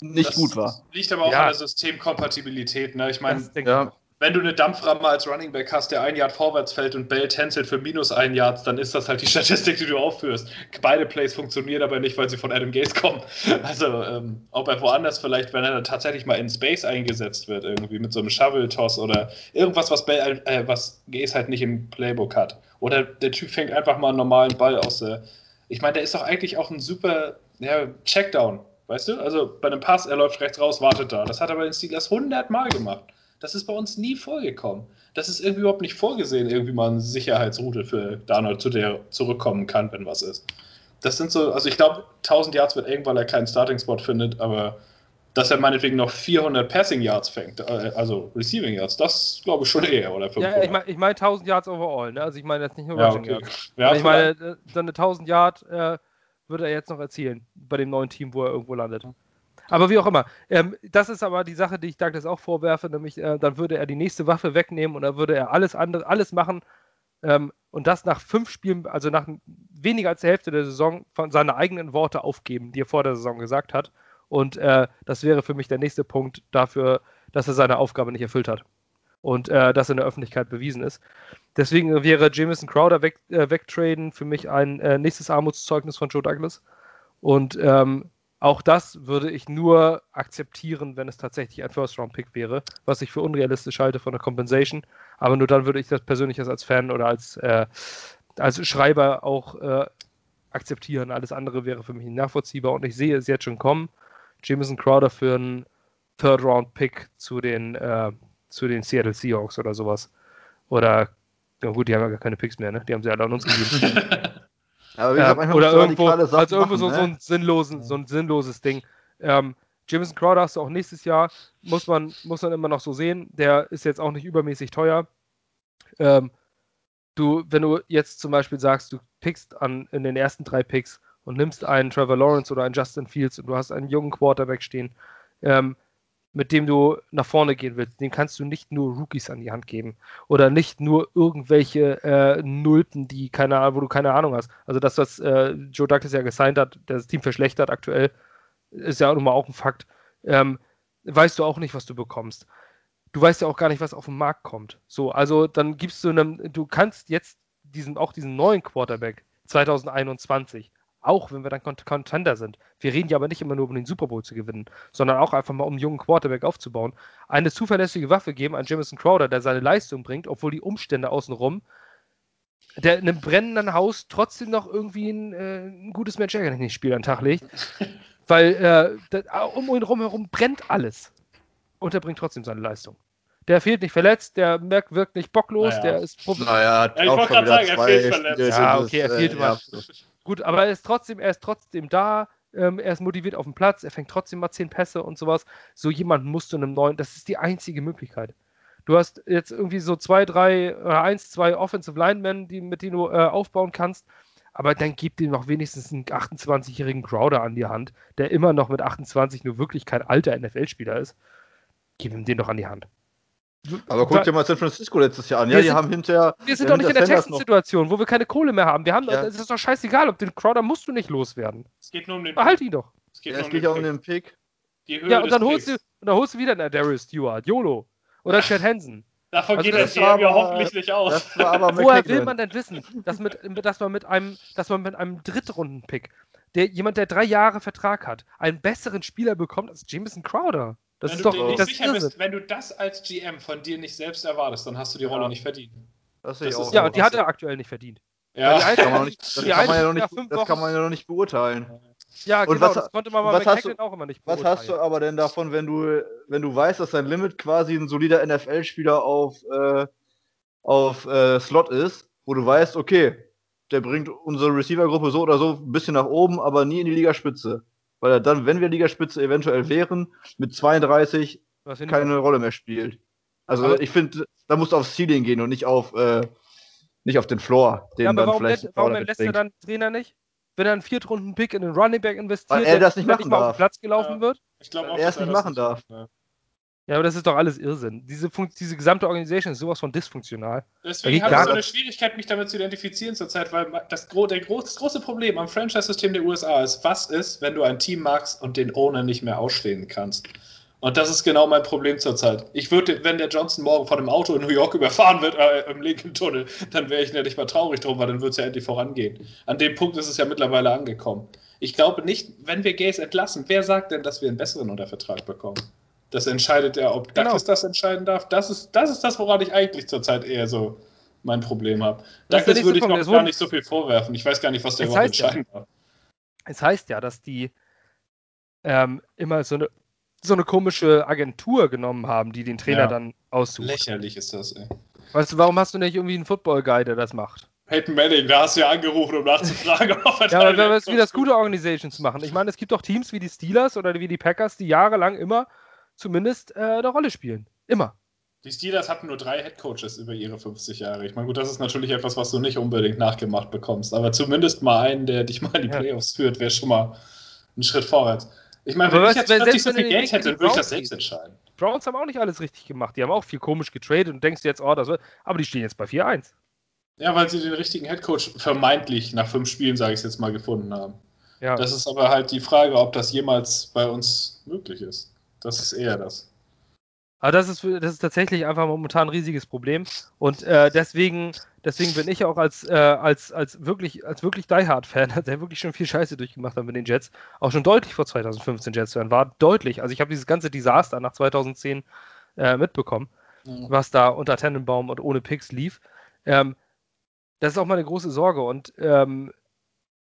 nicht das gut war. Liegt aber auch ja. an der Systemkompatibilität. Ne? Ich meine, ja. Wenn du eine Dampframme als Running Back hast, der ein Yard vorwärts fällt und Bell tänzelt für minus ein Yard, dann ist das halt die Statistik, die du aufführst. Beide Plays funktionieren aber nicht, weil sie von Adam Gaze kommen. Also, ähm, ob er woanders vielleicht, wenn er dann tatsächlich mal in Space eingesetzt wird, irgendwie mit so einem Shovel-Toss oder irgendwas, was, Bell, äh, was Gaze halt nicht im Playbook hat. Oder der Typ fängt einfach mal einen normalen Ball aus der. Ich meine, der ist doch eigentlich auch ein super ja, Checkdown. Weißt du? Also bei einem Pass, er läuft rechts raus, wartet da. Das hat er bei den Steelers 100 Mal gemacht. Das ist bei uns nie vorgekommen. Das ist irgendwie überhaupt nicht vorgesehen, irgendwie mal eine Sicherheitsroute für Darnold, zu der zurückkommen kann, wenn was ist. Das sind so, also ich glaube, 1000 Yards wird eng, weil er keinen Starting-Spot findet, aber dass er meinetwegen noch 400 Passing Yards fängt, äh, also Receiving Yards, das glaube ich schon eher, oder 500. Ja, ich meine ich mein 1000 Yards overall, ne? also ich meine jetzt nicht nur Rushing ja, okay. Yards. Ja, ich meine, äh, so eine 1000 Yard äh, würde er jetzt noch erzielen bei dem neuen Team, wo er irgendwo landet. Aber wie auch immer. Ähm, das ist aber die Sache, die ich Douglas auch vorwerfe, nämlich äh, dann würde er die nächste Waffe wegnehmen und dann würde er alles andere, alles machen ähm, und das nach fünf Spielen, also nach weniger als der Hälfte der Saison von seinen eigenen Worte aufgeben, die er vor der Saison gesagt hat. Und äh, das wäre für mich der nächste Punkt dafür, dass er seine Aufgabe nicht erfüllt hat und äh, das in der Öffentlichkeit bewiesen ist. Deswegen wäre Jameson Crowder weg, äh, wegtraden für mich ein äh, nächstes Armutszeugnis von Joe Douglas. Und ähm, auch das würde ich nur akzeptieren, wenn es tatsächlich ein First-Round-Pick wäre, was ich für unrealistisch halte von der Compensation. Aber nur dann würde ich das persönlich als Fan oder als, äh, als Schreiber auch äh, akzeptieren. Alles andere wäre für mich nachvollziehbar und ich sehe es jetzt schon kommen. Jameson Crowder für einen Third-Round-Pick zu den, äh, zu den Seattle Seahawks oder sowas. Oder, ja gut, die haben ja gar keine Picks mehr, ne? Die haben sie alle an uns gegeben. Aber wie gesagt, manchmal oder irgendwo, also irgendwo so, machen, so, ne? ein sinnlosen, so ein sinnloses Ding. Ähm, Jameson Crowder hast du auch nächstes Jahr, muss man, muss man immer noch so sehen. Der ist jetzt auch nicht übermäßig teuer. Ähm, du, wenn du jetzt zum Beispiel sagst, du pickst an, in den ersten drei Picks und nimmst einen Trevor Lawrence oder einen Justin Fields und du hast einen jungen Quarterback stehen, ähm, mit dem du nach vorne gehen willst, den kannst du nicht nur Rookies an die Hand geben oder nicht nur irgendwelche äh, Nulpen, die keine Ahnung, wo du keine Ahnung hast. Also das, was äh, Joe Douglas ja gesigned hat, das Team verschlechtert aktuell, ist ja nun mal auch ein Fakt. Ähm, weißt du auch nicht, was du bekommst. Du weißt ja auch gar nicht, was auf den Markt kommt. So, also dann gibst du einem, du kannst jetzt diesen, auch diesen neuen Quarterback 2021 auch wenn wir dann Cont- Contender sind. Wir reden ja aber nicht immer nur um den Super Bowl zu gewinnen, sondern auch einfach mal um einen jungen Quarterback aufzubauen. Eine zuverlässige Waffe geben an Jamison Crowder, der seine Leistung bringt, obwohl die Umstände außenrum, der in einem brennenden Haus trotzdem noch irgendwie ein, äh, ein gutes Match nicht Spiel an den Tag legt. Weil äh, um ihn rum herum brennt alles. Und er bringt trotzdem seine Leistung. Der fehlt nicht verletzt, der merkt, wirkt nicht bocklos, Naja. der ist prob- Naja, Ja, ich auch wollte wieder sagen, er fehlt verletzt. Spiele Ja, okay, er fehlt äh, immer. ja. Gut, aber er ist trotzdem, er ist trotzdem da, ähm, er ist motiviert auf dem Platz, er fängt trotzdem mal zehn Pässe und sowas. So jemand musst du in einem neuen, das ist die einzige Möglichkeit. Du hast jetzt irgendwie so zwei, drei oder eins, zwei Offensive Linemen, die, mit denen du äh, aufbauen kannst, aber dann gib dir noch wenigstens einen 28-jährigen Crowder an die Hand, der immer noch mit 28 nur wirklich kein alter NFL-Spieler ist. Gib ihm den doch an die Hand. Aber guck dir mal San Francisco letztes Jahr an. Ja, Wir die sind- haben hinterher. Wir sind ja, doch nicht in der Texans-Situation, wo wir keine Kohle mehr haben. Wir haben, Ja. Es ist doch scheißegal, ob den Crowder musst du nicht loswerden. Es geht nur um den Behalt ihn doch. Es geht Ja, nur es um geht den ja um Pick. den Pick. Die Höhe Ja, und dann holst, du, und dann holst du wieder einen Darius Stewart, YOLO. Oder Chad Hansen. Davon Also geht das ja hoffentlich nicht aus. Woher will man denn wissen, dass, mit, dass, man mit einem, dass man mit einem Drittrunden-Pick, der, jemand, der drei Jahre Vertrag hat, einen besseren Spieler bekommt als Jameson Crowder? Das wenn ist du doch dir nicht das sicher bist, wenn du das als GM von dir nicht selbst erwartest, dann hast du die Rolle Ja. nicht verdient. Das Das ist auch. Ja, und die hat er aktuell nicht verdient. Ja, das kann man, noch nicht, das Die kann man ja noch nicht, fünf das kann Wochen- man ja noch nicht beurteilen. Ja, Und genau, was- das konnte man und bei was hast McKinnon auch immer nicht Was beurteilen. hast du aber denn davon, wenn du, wenn du weißt, dass dein Limit quasi ein solider NFL-Spieler auf, äh, auf äh, Slot ist, wo du weißt, okay, der bringt unsere Receiver-Gruppe so oder so ein bisschen nach oben, aber nie in die Ligaspitze. Weil er dann, wenn wir Ligaspitze eventuell wären, mit 32 Was wir nicht- keine Rolle mehr spielt. Also Aber- ich finde, da musst du aufs Ceiling gehen und nicht auf, äh, nicht auf den Floor, den ja, aber dann warum, vielleicht lässt, warum lässt er dann den Trainer nicht? Wenn er einen Viertrunden-Pick in den Running Back investiert, Weil er der das nicht der machen mal auf den darf. Platz gelaufen Ja. wird? ich glaube auch, er es nicht machen darf. Ja. Ja, aber das ist doch alles Irrsinn. Diese, Fun diese gesamte Organisation ist sowas von dysfunktional. Deswegen habe ich so eine. Schwierigkeit, mich damit zu identifizieren zurzeit, weil das, gro der gro das große Problem am Franchise-System der USA ist, was ist, wenn du ein Team magst und den Owner nicht mehr ausstehen kannst? Und das ist genau mein Problem zurzeit. Ich würde, wenn der Johnson morgen von einem Auto in New York überfahren wird, äh, im Lincoln-Tunnel, dann wäre ich nicht mal traurig drum, weil dann würde es ja endlich vorangehen. An dem Punkt ist es ja mittlerweile angekommen. Ich glaube nicht, wenn wir Gays entlassen, wer sagt denn, dass wir einen besseren unter Vertrag bekommen? Das entscheidet ja, ob Genau. Douglas das entscheiden darf. Das ist, das ist das, woran ich eigentlich zurzeit eher so mein Problem habe. Douglas würde ich Punkt. Es gar nicht so viel vorwerfen. Ich weiß gar nicht, was der Es überhaupt heißt ja- entscheiden darf. Es heißt ja, dass die ähm, immer so eine, so eine komische Agentur genommen haben, die den Trainer Ja. dann aussucht. Lächerlich ist das, ey. Weißt du, warum hast du nicht irgendwie einen Football-Guy, der das macht? Peyton Manning, da hast du ja angerufen, um nachzufragen, ob er Ja, aber wie das gute Organizations machen. Ich meine, es gibt doch Teams wie die Steelers oder wie die Packers, die jahrelang immer zumindest äh, eine Rolle spielen. Immer. Die Steelers hatten nur drei Headcoaches über ihre 50 Jahre. Ich meine, gut, das ist natürlich etwas, was du nicht unbedingt nachgemacht bekommst. Aber zumindest mal einen, der dich mal in die Ja. Playoffs führt, wäre schon mal ein Schritt vorwärts. Ich meine, Aber wenn was- ich jetzt plötzlich so viel Geld hätte, die dann würde ich das selbst entscheiden. Browns haben auch nicht alles richtig gemacht. Die haben auch viel komisch getradet und denkst jetzt, oh, das wird. Aber die stehen jetzt bei 4-1. Ja, weil sie den richtigen Headcoach vermeintlich nach fünf Spielen, sage ich es jetzt mal, gefunden haben. Ja. Das ist aber halt die Frage, ob das jemals bei uns möglich ist. Das ist eher das. Aber das ist, das ist tatsächlich einfach momentan ein riesiges Problem. Und äh, deswegen, deswegen bin ich auch als, äh, als, als wirklich, als wirklich Die-Hard-Fan, der wirklich schon viel Scheiße durchgemacht hat mit den Jets, auch schon deutlich vor 2015 Jets-Fan war. Deutlich. Also ich habe dieses ganze Desaster nach 2010 äh, mitbekommen, ja. was da unter Tannenbaum und ohne Picks lief. Ähm, das ist auch meine große Sorge. Und ähm,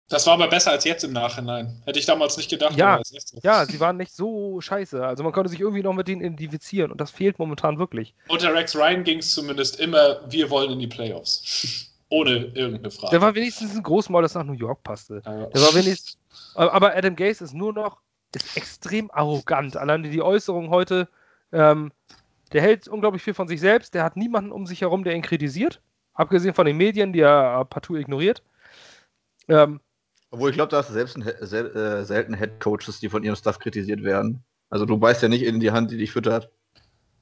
das war aber besser als jetzt im Nachhinein. Hätte ich damals nicht gedacht. Ja, so. ja, sie waren nicht so scheiße. Also man konnte sich irgendwie noch mit denen identifizieren und das fehlt momentan wirklich. Unter Rex Ryan ging es zumindest immer, wir wollen in die Playoffs. Ohne irgendeine Frage. Der war wenigstens ein Großmaul, das nach New York passte. Ja. Der war wenigstens. Aber Adam Gase ist nur noch, ist extrem arrogant. Allein die Äußerung heute, ähm, der hält unglaublich viel von sich selbst, der hat niemanden um sich herum, der ihn kritisiert. Abgesehen von den Medien, die er partout ignoriert. Ähm, obwohl ich glaube, da hast du selbst ein, sel äh, selten Head Coaches, die von ihrem Stuff kritisiert werden. Also du beißt ja nicht in die Hand, die dich füttert.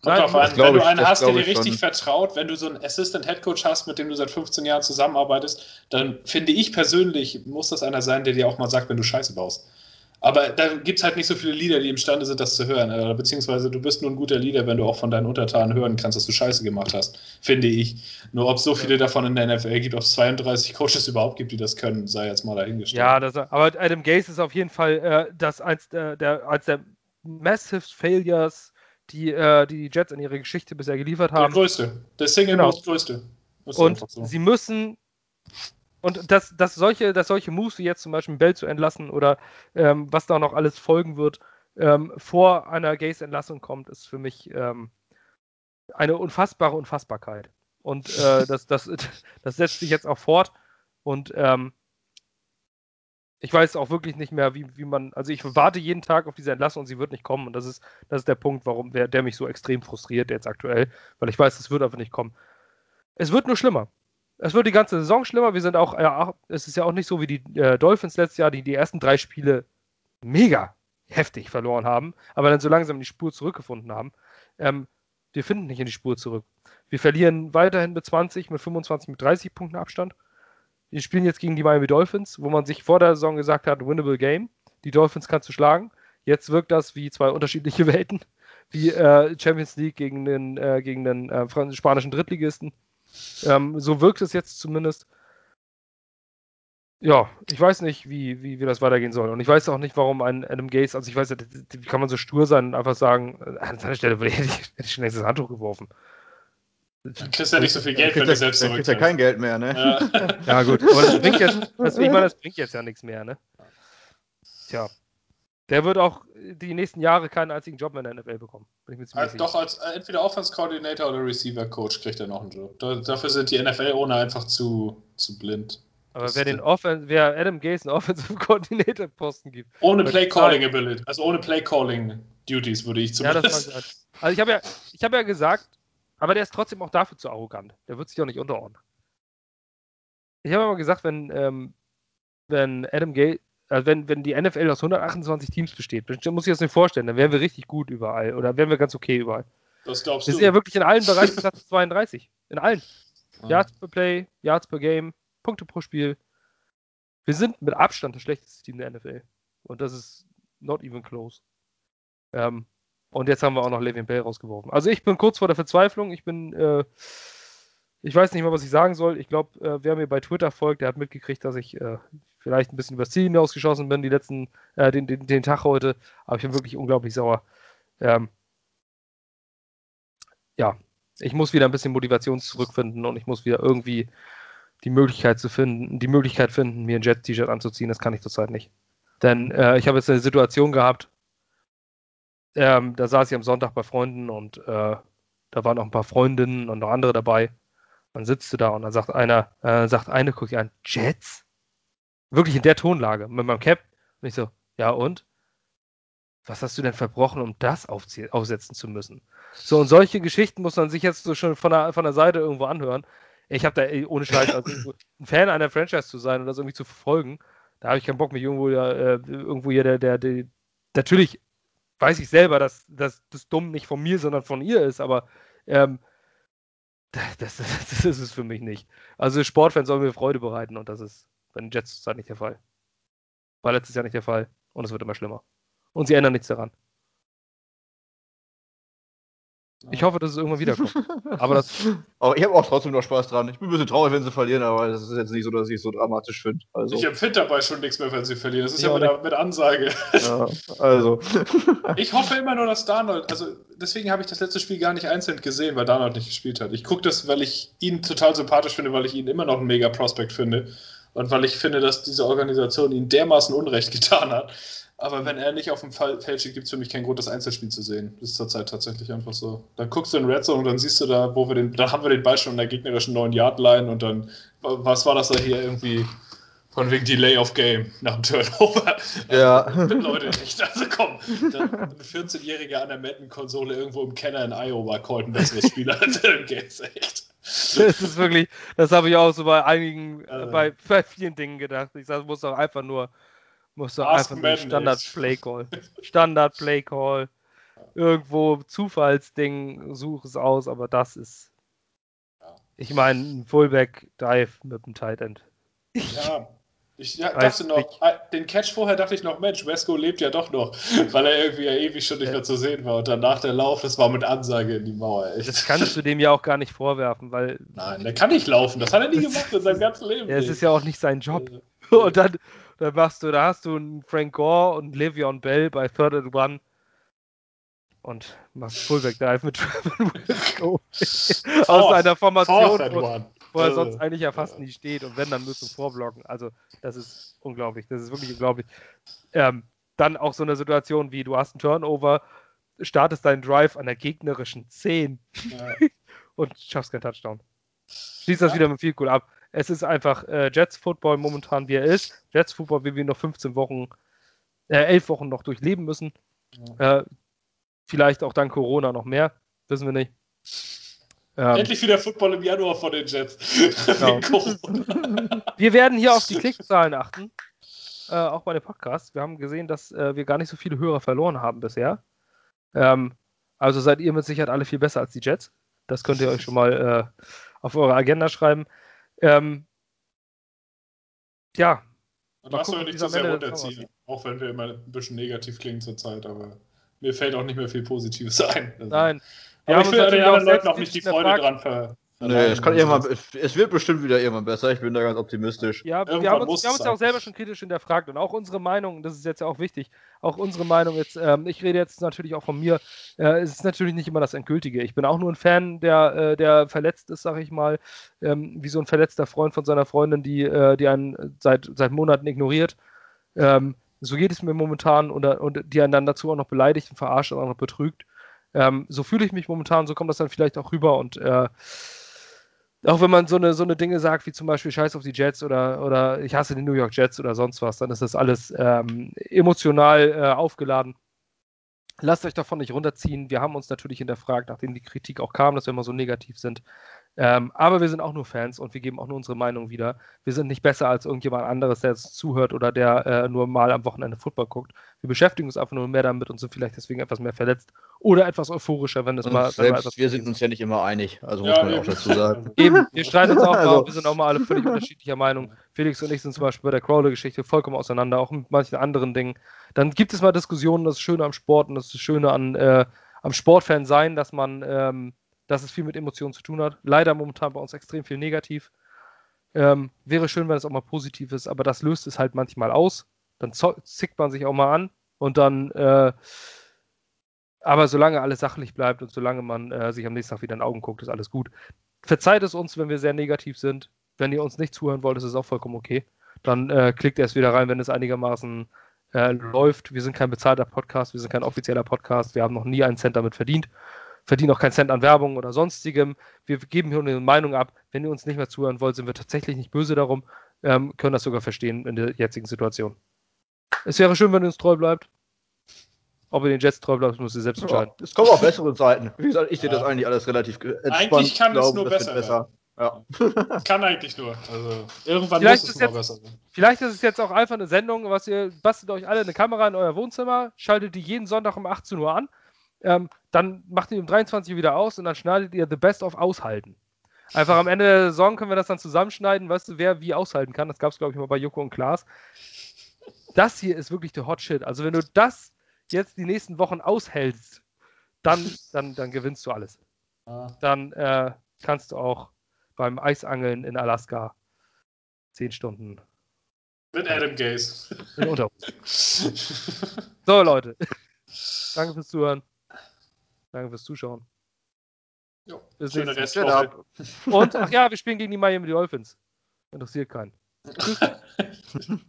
Kommt drauf an, wenn du einen ich, hast, der dir richtig schon. vertraut, wenn du so einen Assistant Head Coach hast, mit dem du seit 15 Jahren zusammenarbeitest, dann finde ich persönlich, muss das einer sein, der dir auch mal sagt, wenn du Scheiße baust. Aber da gibt es halt nicht so viele Leader, die imstande sind, das zu hören. Oder beziehungsweise du bist nur ein guter Leader, wenn du auch von deinen Untertanen hören kannst, dass du Scheiße gemacht hast, finde ich. Nur ob es so viele davon in der NFL gibt, ob es 32 Coaches überhaupt gibt, die das können, sei jetzt mal dahingestellt. Ja, das, aber Adam Gase ist auf jeden Fall äh, das eins der, der, eins der Massive Failures, die, äh, die Jets in ihrer Geschichte bisher geliefert haben. Der größte. Der Single genau. größte. Und so. sie müssen und dass, dass, solche, dass solche Moves wie jetzt zum Beispiel Bell zu entlassen oder ähm, was da noch alles folgen wird, ähm, vor einer Gaze-Entlassung kommt, ist für mich ähm, eine unfassbare Unfassbarkeit. Und äh, das, das, das setzt sich jetzt auch fort. Und ähm, ich weiß auch wirklich nicht mehr, wie, wie man, also ich warte jeden Tag auf diese Entlassung und sie wird nicht kommen. Und das ist, das ist der Punkt, warum der, der mich so extrem frustriert jetzt aktuell, weil ich weiß, es wird einfach nicht kommen. Es wird nur schlimmer es wird die ganze Saison schlimmer. Wir sind auch, ja, es ist ja auch nicht so wie die äh, Dolphins letztes Jahr, die die ersten drei Spiele mega heftig verloren haben, aber dann so langsam in die Spur zurückgefunden haben. Ähm, wir finden nicht in die Spur zurück. Wir verlieren weiterhin mit 20, mit 25, mit 30 Punkten Abstand. Wir spielen jetzt gegen die Miami Dolphins, wo man sich vor der Saison gesagt hat, winnable Game. Die Dolphins kannst du schlagen. Jetzt wirkt das wie zwei unterschiedliche Welten, wie äh, Champions League gegen den, äh, gegen den äh, spanischen Drittligisten. Ähm, so wirkt es jetzt zumindest. Ja, ich weiß nicht, wie, wie, wie das weitergehen soll. Und ich weiß auch nicht, warum ein Adam Gaze, also ich weiß, wie kann man so stur sein und einfach sagen, äh, an seiner Stelle hätte ich, hätte ich schon längst das Handtuch geworfen. Dann kriegst du ja nicht so viel Geld, wenn du selbst zurück. Dann kriegst ja kein Geld mehr, ne? Ja, ja gut. Aber das bringt jetzt, das, ich meine, das bringt jetzt ja nichts mehr, ne? Tja. Der wird auch die nächsten Jahre keinen einzigen Job mehr in der NFL bekommen. Also doch, als äh, entweder Offense Coordinator oder Receiver Coach kriegt er noch einen Job. Da, dafür sind die NFL-Owner einfach zu, zu blind. Aber wer den Offen wer Adam Gase einen Offensive Coordinator Posten gibt. Ohne Play Calling Ability, also ohne Play Calling Duties würde ich zumindest. Ja, das Also ich habe ja, ich habe ja gesagt, aber der ist trotzdem auch dafür zu arrogant. Der wird sich auch nicht unterordnen. Ich habe aber gesagt, wenn, ähm, wenn Adam Gase, also wenn, wenn die NFL aus 128 Teams besteht, muss ich das nicht vorstellen, dann wären wir richtig gut überall oder wären wir ganz okay überall. Das glaubst wir du? Wir sind ja wirklich in allen Bereichen Platz 32. In allen. Ah. Yards per Play, Yards per Game, Punkte pro Spiel. Wir sind mit Abstand das schlechteste Team der NFL. Und das ist not even close. Ähm, und jetzt haben wir auch noch Levin Bell rausgeworfen. Also ich bin kurz vor der Verzweiflung. Ich bin, äh, ich weiß nicht mehr, was ich sagen soll. Ich glaube, äh, wer mir bei Twitter folgt, der hat mitgekriegt, dass ich äh, vielleicht ein bisschen übers Ziel hinausgeschossen bin, die letzten, äh, den, den, den, Tag heute. Aber ich bin wirklich unglaublich sauer. Ähm, ja, ich muss wieder ein bisschen Motivation zurückfinden und ich muss wieder irgendwie die Möglichkeit zu finden, die Möglichkeit finden, mir ein Jet-T-Shirt anzuziehen. Das kann ich zurzeit nicht. Denn äh, ich habe jetzt eine Situation gehabt, ähm, da saß ich am Sonntag bei Freunden und äh, da waren auch ein paar Freundinnen und noch andere dabei. Dann sitzt du da und dann sagt einer, äh, sagt eine, guckt dich an, Jets? Wirklich in der Tonlage, mit meinem Cap. Und ich so, ja und? Was hast du denn verbrochen, um das aufsetzen zu müssen? So, und solche Geschichten muss man sich jetzt so schon von der, von der Seite irgendwo anhören. Ich habe da ey, ohne Scheiß, also ein Fan einer Franchise zu sein und das irgendwie zu verfolgen, da habe ich keinen Bock, mich irgendwo, äh, irgendwo hier der, der, der, natürlich weiß ich selber, dass, dass das Dumm nicht von mir, sondern von ihr ist, aber ähm, das, das, das, ist es für mich nicht. Also Sportfans sollen mir Freude bereiten und das ist bei den Jets zurzeit nicht der Fall. War letztes Jahr nicht der Fall und es wird immer schlimmer. Und sie ändern nichts daran. Ich hoffe, dass es irgendwann wiederkommt. aber das. Aber ich habe auch trotzdem noch Spaß dran. Ich bin ein bisschen traurig, wenn sie verlieren, aber das ist jetzt nicht so, dass ich es so dramatisch finde. Also, Ich empfinde dabei schon nichts mehr, wenn sie verlieren. Das ist Ja, ja mit, mit Ansage. ja, also. Ich hoffe immer nur, dass Darnold, also deswegen habe ich das letzte Spiel gar nicht einzeln gesehen, weil Darnold nicht gespielt hat. Ich gucke das, weil ich ihn total sympathisch finde, weil ich ihn immer noch ein mega Prospect finde und weil ich finde, dass diese Organisation ihn dermaßen Unrecht getan hat. Aber wenn er nicht auf dem Fall- Feld steht, gibt es für mich keinen Grund, das Einzelspiel zu sehen. Das ist zurzeit tatsächlich einfach so. Dann guckst du in Red Zone und dann siehst du da, wo wir den, da haben wir den Ball schon in der gegnerischen 9-Yard-Line und dann, was war das da hier irgendwie? Von wegen Delay of Game nach dem Turnover. Ja. Also, Leute, echt, also komm, dann ein 14-Jähriger an der Madden-Konsole irgendwo im Keller in Iowa callt ein besseres Spiel als im Games, echt. Das ist wirklich, das habe ich auch so bei einigen, äh, Also. bei, bei vielen Dingen gedacht. Ich sage, muss doch einfach nur, muss doch Ask einfach nur Standard echt. Play Call. Standard Play Call. Irgendwo Zufallsding, such es aus, aber das ist. Ich meine, ein Fullback Dive mit dem Tight End. Ja. Ich ja, dachte noch, äh, den Catch vorher dachte ich noch, Mensch, Wesco lebt ja doch noch, weil er irgendwie ja ewig schon nicht mehr zu sehen war. Und danach der Lauf, das war mit Ansage in die Mauer, echt. Das kannst du dem ja auch gar nicht vorwerfen, weil Nein, der kann nicht laufen. Das hat er nie gemacht in seinem ganzen Leben. ja, es nicht. ist ja auch nicht sein Job. Und dann, dann machst du, da hast du einen Frank Gore und Le'Veon Bell bei Third and One und machst Fullback Dive mit Trevor Wisco aus Fourth- einer Formation, wo, er Äh, sonst eigentlich ja fast ja. nie steht und wenn dann nur zum Vorblocken. Also das ist unglaublich, das ist wirklich unglaublich. Ähm, dann auch so eine Situation wie du hast einen Turnover, startest deinen Drive an der gegnerischen 10 Ja. und schaffst keinen Touchdown. Schließt das Ja. wieder mit viel cool ab. Es ist einfach äh, Jets Football momentan, wie er ist. Jets Football, wie wir noch 15 Wochen, äh, 11 Wochen noch durchleben müssen. Äh, vielleicht auch dank Corona noch mehr. Wissen wir nicht. Ähm, Endlich wieder Football im Januar von den Jets. Genau. Wir werden hier auf die Klickzahlen achten. Äh, auch bei dem Podcast. Wir haben gesehen, dass äh, wir gar nicht so viele Hörer verloren haben bisher. Ähm, also seid ihr mit Sicherheit alle viel besser als die Jets. Das könnt ihr euch schon mal äh, auf eure Agenda schreiben. Ähm, ja, Und Mal lass gucken, doch wie nicht zu sehr runterziehen. Auch wenn wir immer ein bisschen negativ klingen zurzeit, aber mir fällt auch nicht mehr viel Positives ein. Also- nein. Wir Aber ich will den anderen selbst Leuten auch nicht die Freude hinterfragt. dran ver. Nee, es kann irgendwann, es, wird bestimmt wieder irgendwann besser. Ich bin da ganz optimistisch. Ja, wir Irgendwann haben uns, wir haben uns ja auch selber schon kritisch hinterfragt und auch unsere Meinung, das ist jetzt ja auch wichtig, auch unsere Meinung jetzt, ähm, ich rede jetzt natürlich auch von mir, äh, es ist natürlich nicht immer das Endgültige. Ich bin auch nur ein Fan, der, äh, der verletzt ist, sag ich mal, ähm, wie so ein verletzter Freund von seiner Freundin, die, äh, die einen seit, seit Monaten ignoriert. Ähm, so geht es mir momentan und, und die einen dann dazu auch noch beleidigt und verarscht und auch noch betrügt. Ähm, so fühle ich mich momentan, so kommt das dann vielleicht auch rüber und äh, auch wenn man so eine, so eine Dinge sagt, wie zum Beispiel Scheiß auf die Jets oder, oder ich hasse die New York Jets oder sonst was, dann ist das alles ähm, emotional äh, aufgeladen. Lasst euch davon nicht runterziehen. Wir haben uns natürlich hinterfragt, nachdem die Kritik auch kam, dass wir immer so negativ sind. Ähm, aber wir sind auch nur Fans und wir geben auch nur unsere Meinung wieder. Wir sind nicht besser als irgendjemand anderes, der jetzt zuhört oder der äh, nur mal am Wochenende Football guckt. Wir beschäftigen uns einfach nur mehr damit und sind vielleicht deswegen etwas mehr verletzt oder etwas euphorischer, wenn es mal. selbst etwas wir sind uns ja nicht immer einig. Also muss Ja, man ja auch eben. dazu sagen. Eben, wir streiten uns auch mal, Also- wir sind auch mal alle völlig unterschiedlicher Meinung. Felix und ich sind zum Beispiel bei der Crowley-Geschichte vollkommen auseinander, auch mit manchen anderen Dingen. Dann gibt es mal Diskussionen, das ist Schöne am Sport und das ist das Schöne an, äh, am Sportfan sein, dass man, ähm, dass es viel mit Emotionen zu tun hat. Leider momentan bei uns extrem viel negativ. Ähm, wäre schön, wenn es auch mal positiv ist, aber das löst es halt manchmal aus. Dann zickt man sich auch mal an und dann, äh, aber solange alles sachlich bleibt und solange man äh, sich am nächsten Tag wieder in die Augen guckt, ist alles gut. Verzeiht es uns, wenn wir sehr negativ sind. Wenn ihr uns nicht zuhören wollt, ist es auch vollkommen okay. Dann äh, klickt erst wieder rein, wenn es einigermaßen äh, läuft. Wir sind kein bezahlter Podcast, wir sind kein offizieller Podcast, wir haben noch nie einen Cent damit verdient, verdienen auch keinen Cent an Werbung oder sonstigem. Wir geben hier eine Meinung ab. Wenn ihr uns nicht mehr zuhören wollt, sind wir tatsächlich nicht böse darum, ähm, können das sogar verstehen in der jetzigen Situation. Es wäre schön, wenn ihr uns treu bleibt. Ob ihr den Jets treu bleibt, müsst ihr selbst entscheiden. Ja, es kommen auch bessere Zeiten. Wie gesagt, ich sehe Ja. das eigentlich alles relativ entspannt. Eigentlich kann es glaube, nur wird besser Ja. Kann eigentlich nur. Also, irgendwann Vielleicht muss es mal jetzt- besser werden. Vielleicht ist es jetzt auch einfach eine Sendung, was ihr bastelt euch alle eine Kamera in euer Wohnzimmer, schaltet die jeden Sonntag um 18 Uhr an, ähm, dann macht ihr um 23 Uhr wieder aus und dann schneidet ihr The Best of Aushalten. Einfach am Ende der Saison können wir das dann zusammenschneiden, weißt du, wer wie aushalten kann. Das gab es, glaube ich, mal bei Joko und Klaas. Das hier ist wirklich der Hot Shit. Also, wenn du das jetzt die nächsten Wochen aushältst, dann, dann, dann gewinnst du alles. Ah. Dann äh, kannst du auch beim Eisangeln in Alaska zehn Stunden Mit Adam Gaze. in Unterhose. So, Leute. Danke fürs Zuhören. Danke fürs Zuschauen. jo, Bis schöne Restwoche. Und, ach ja, wir spielen gegen die Miami Dolphins. Interessiert keinen.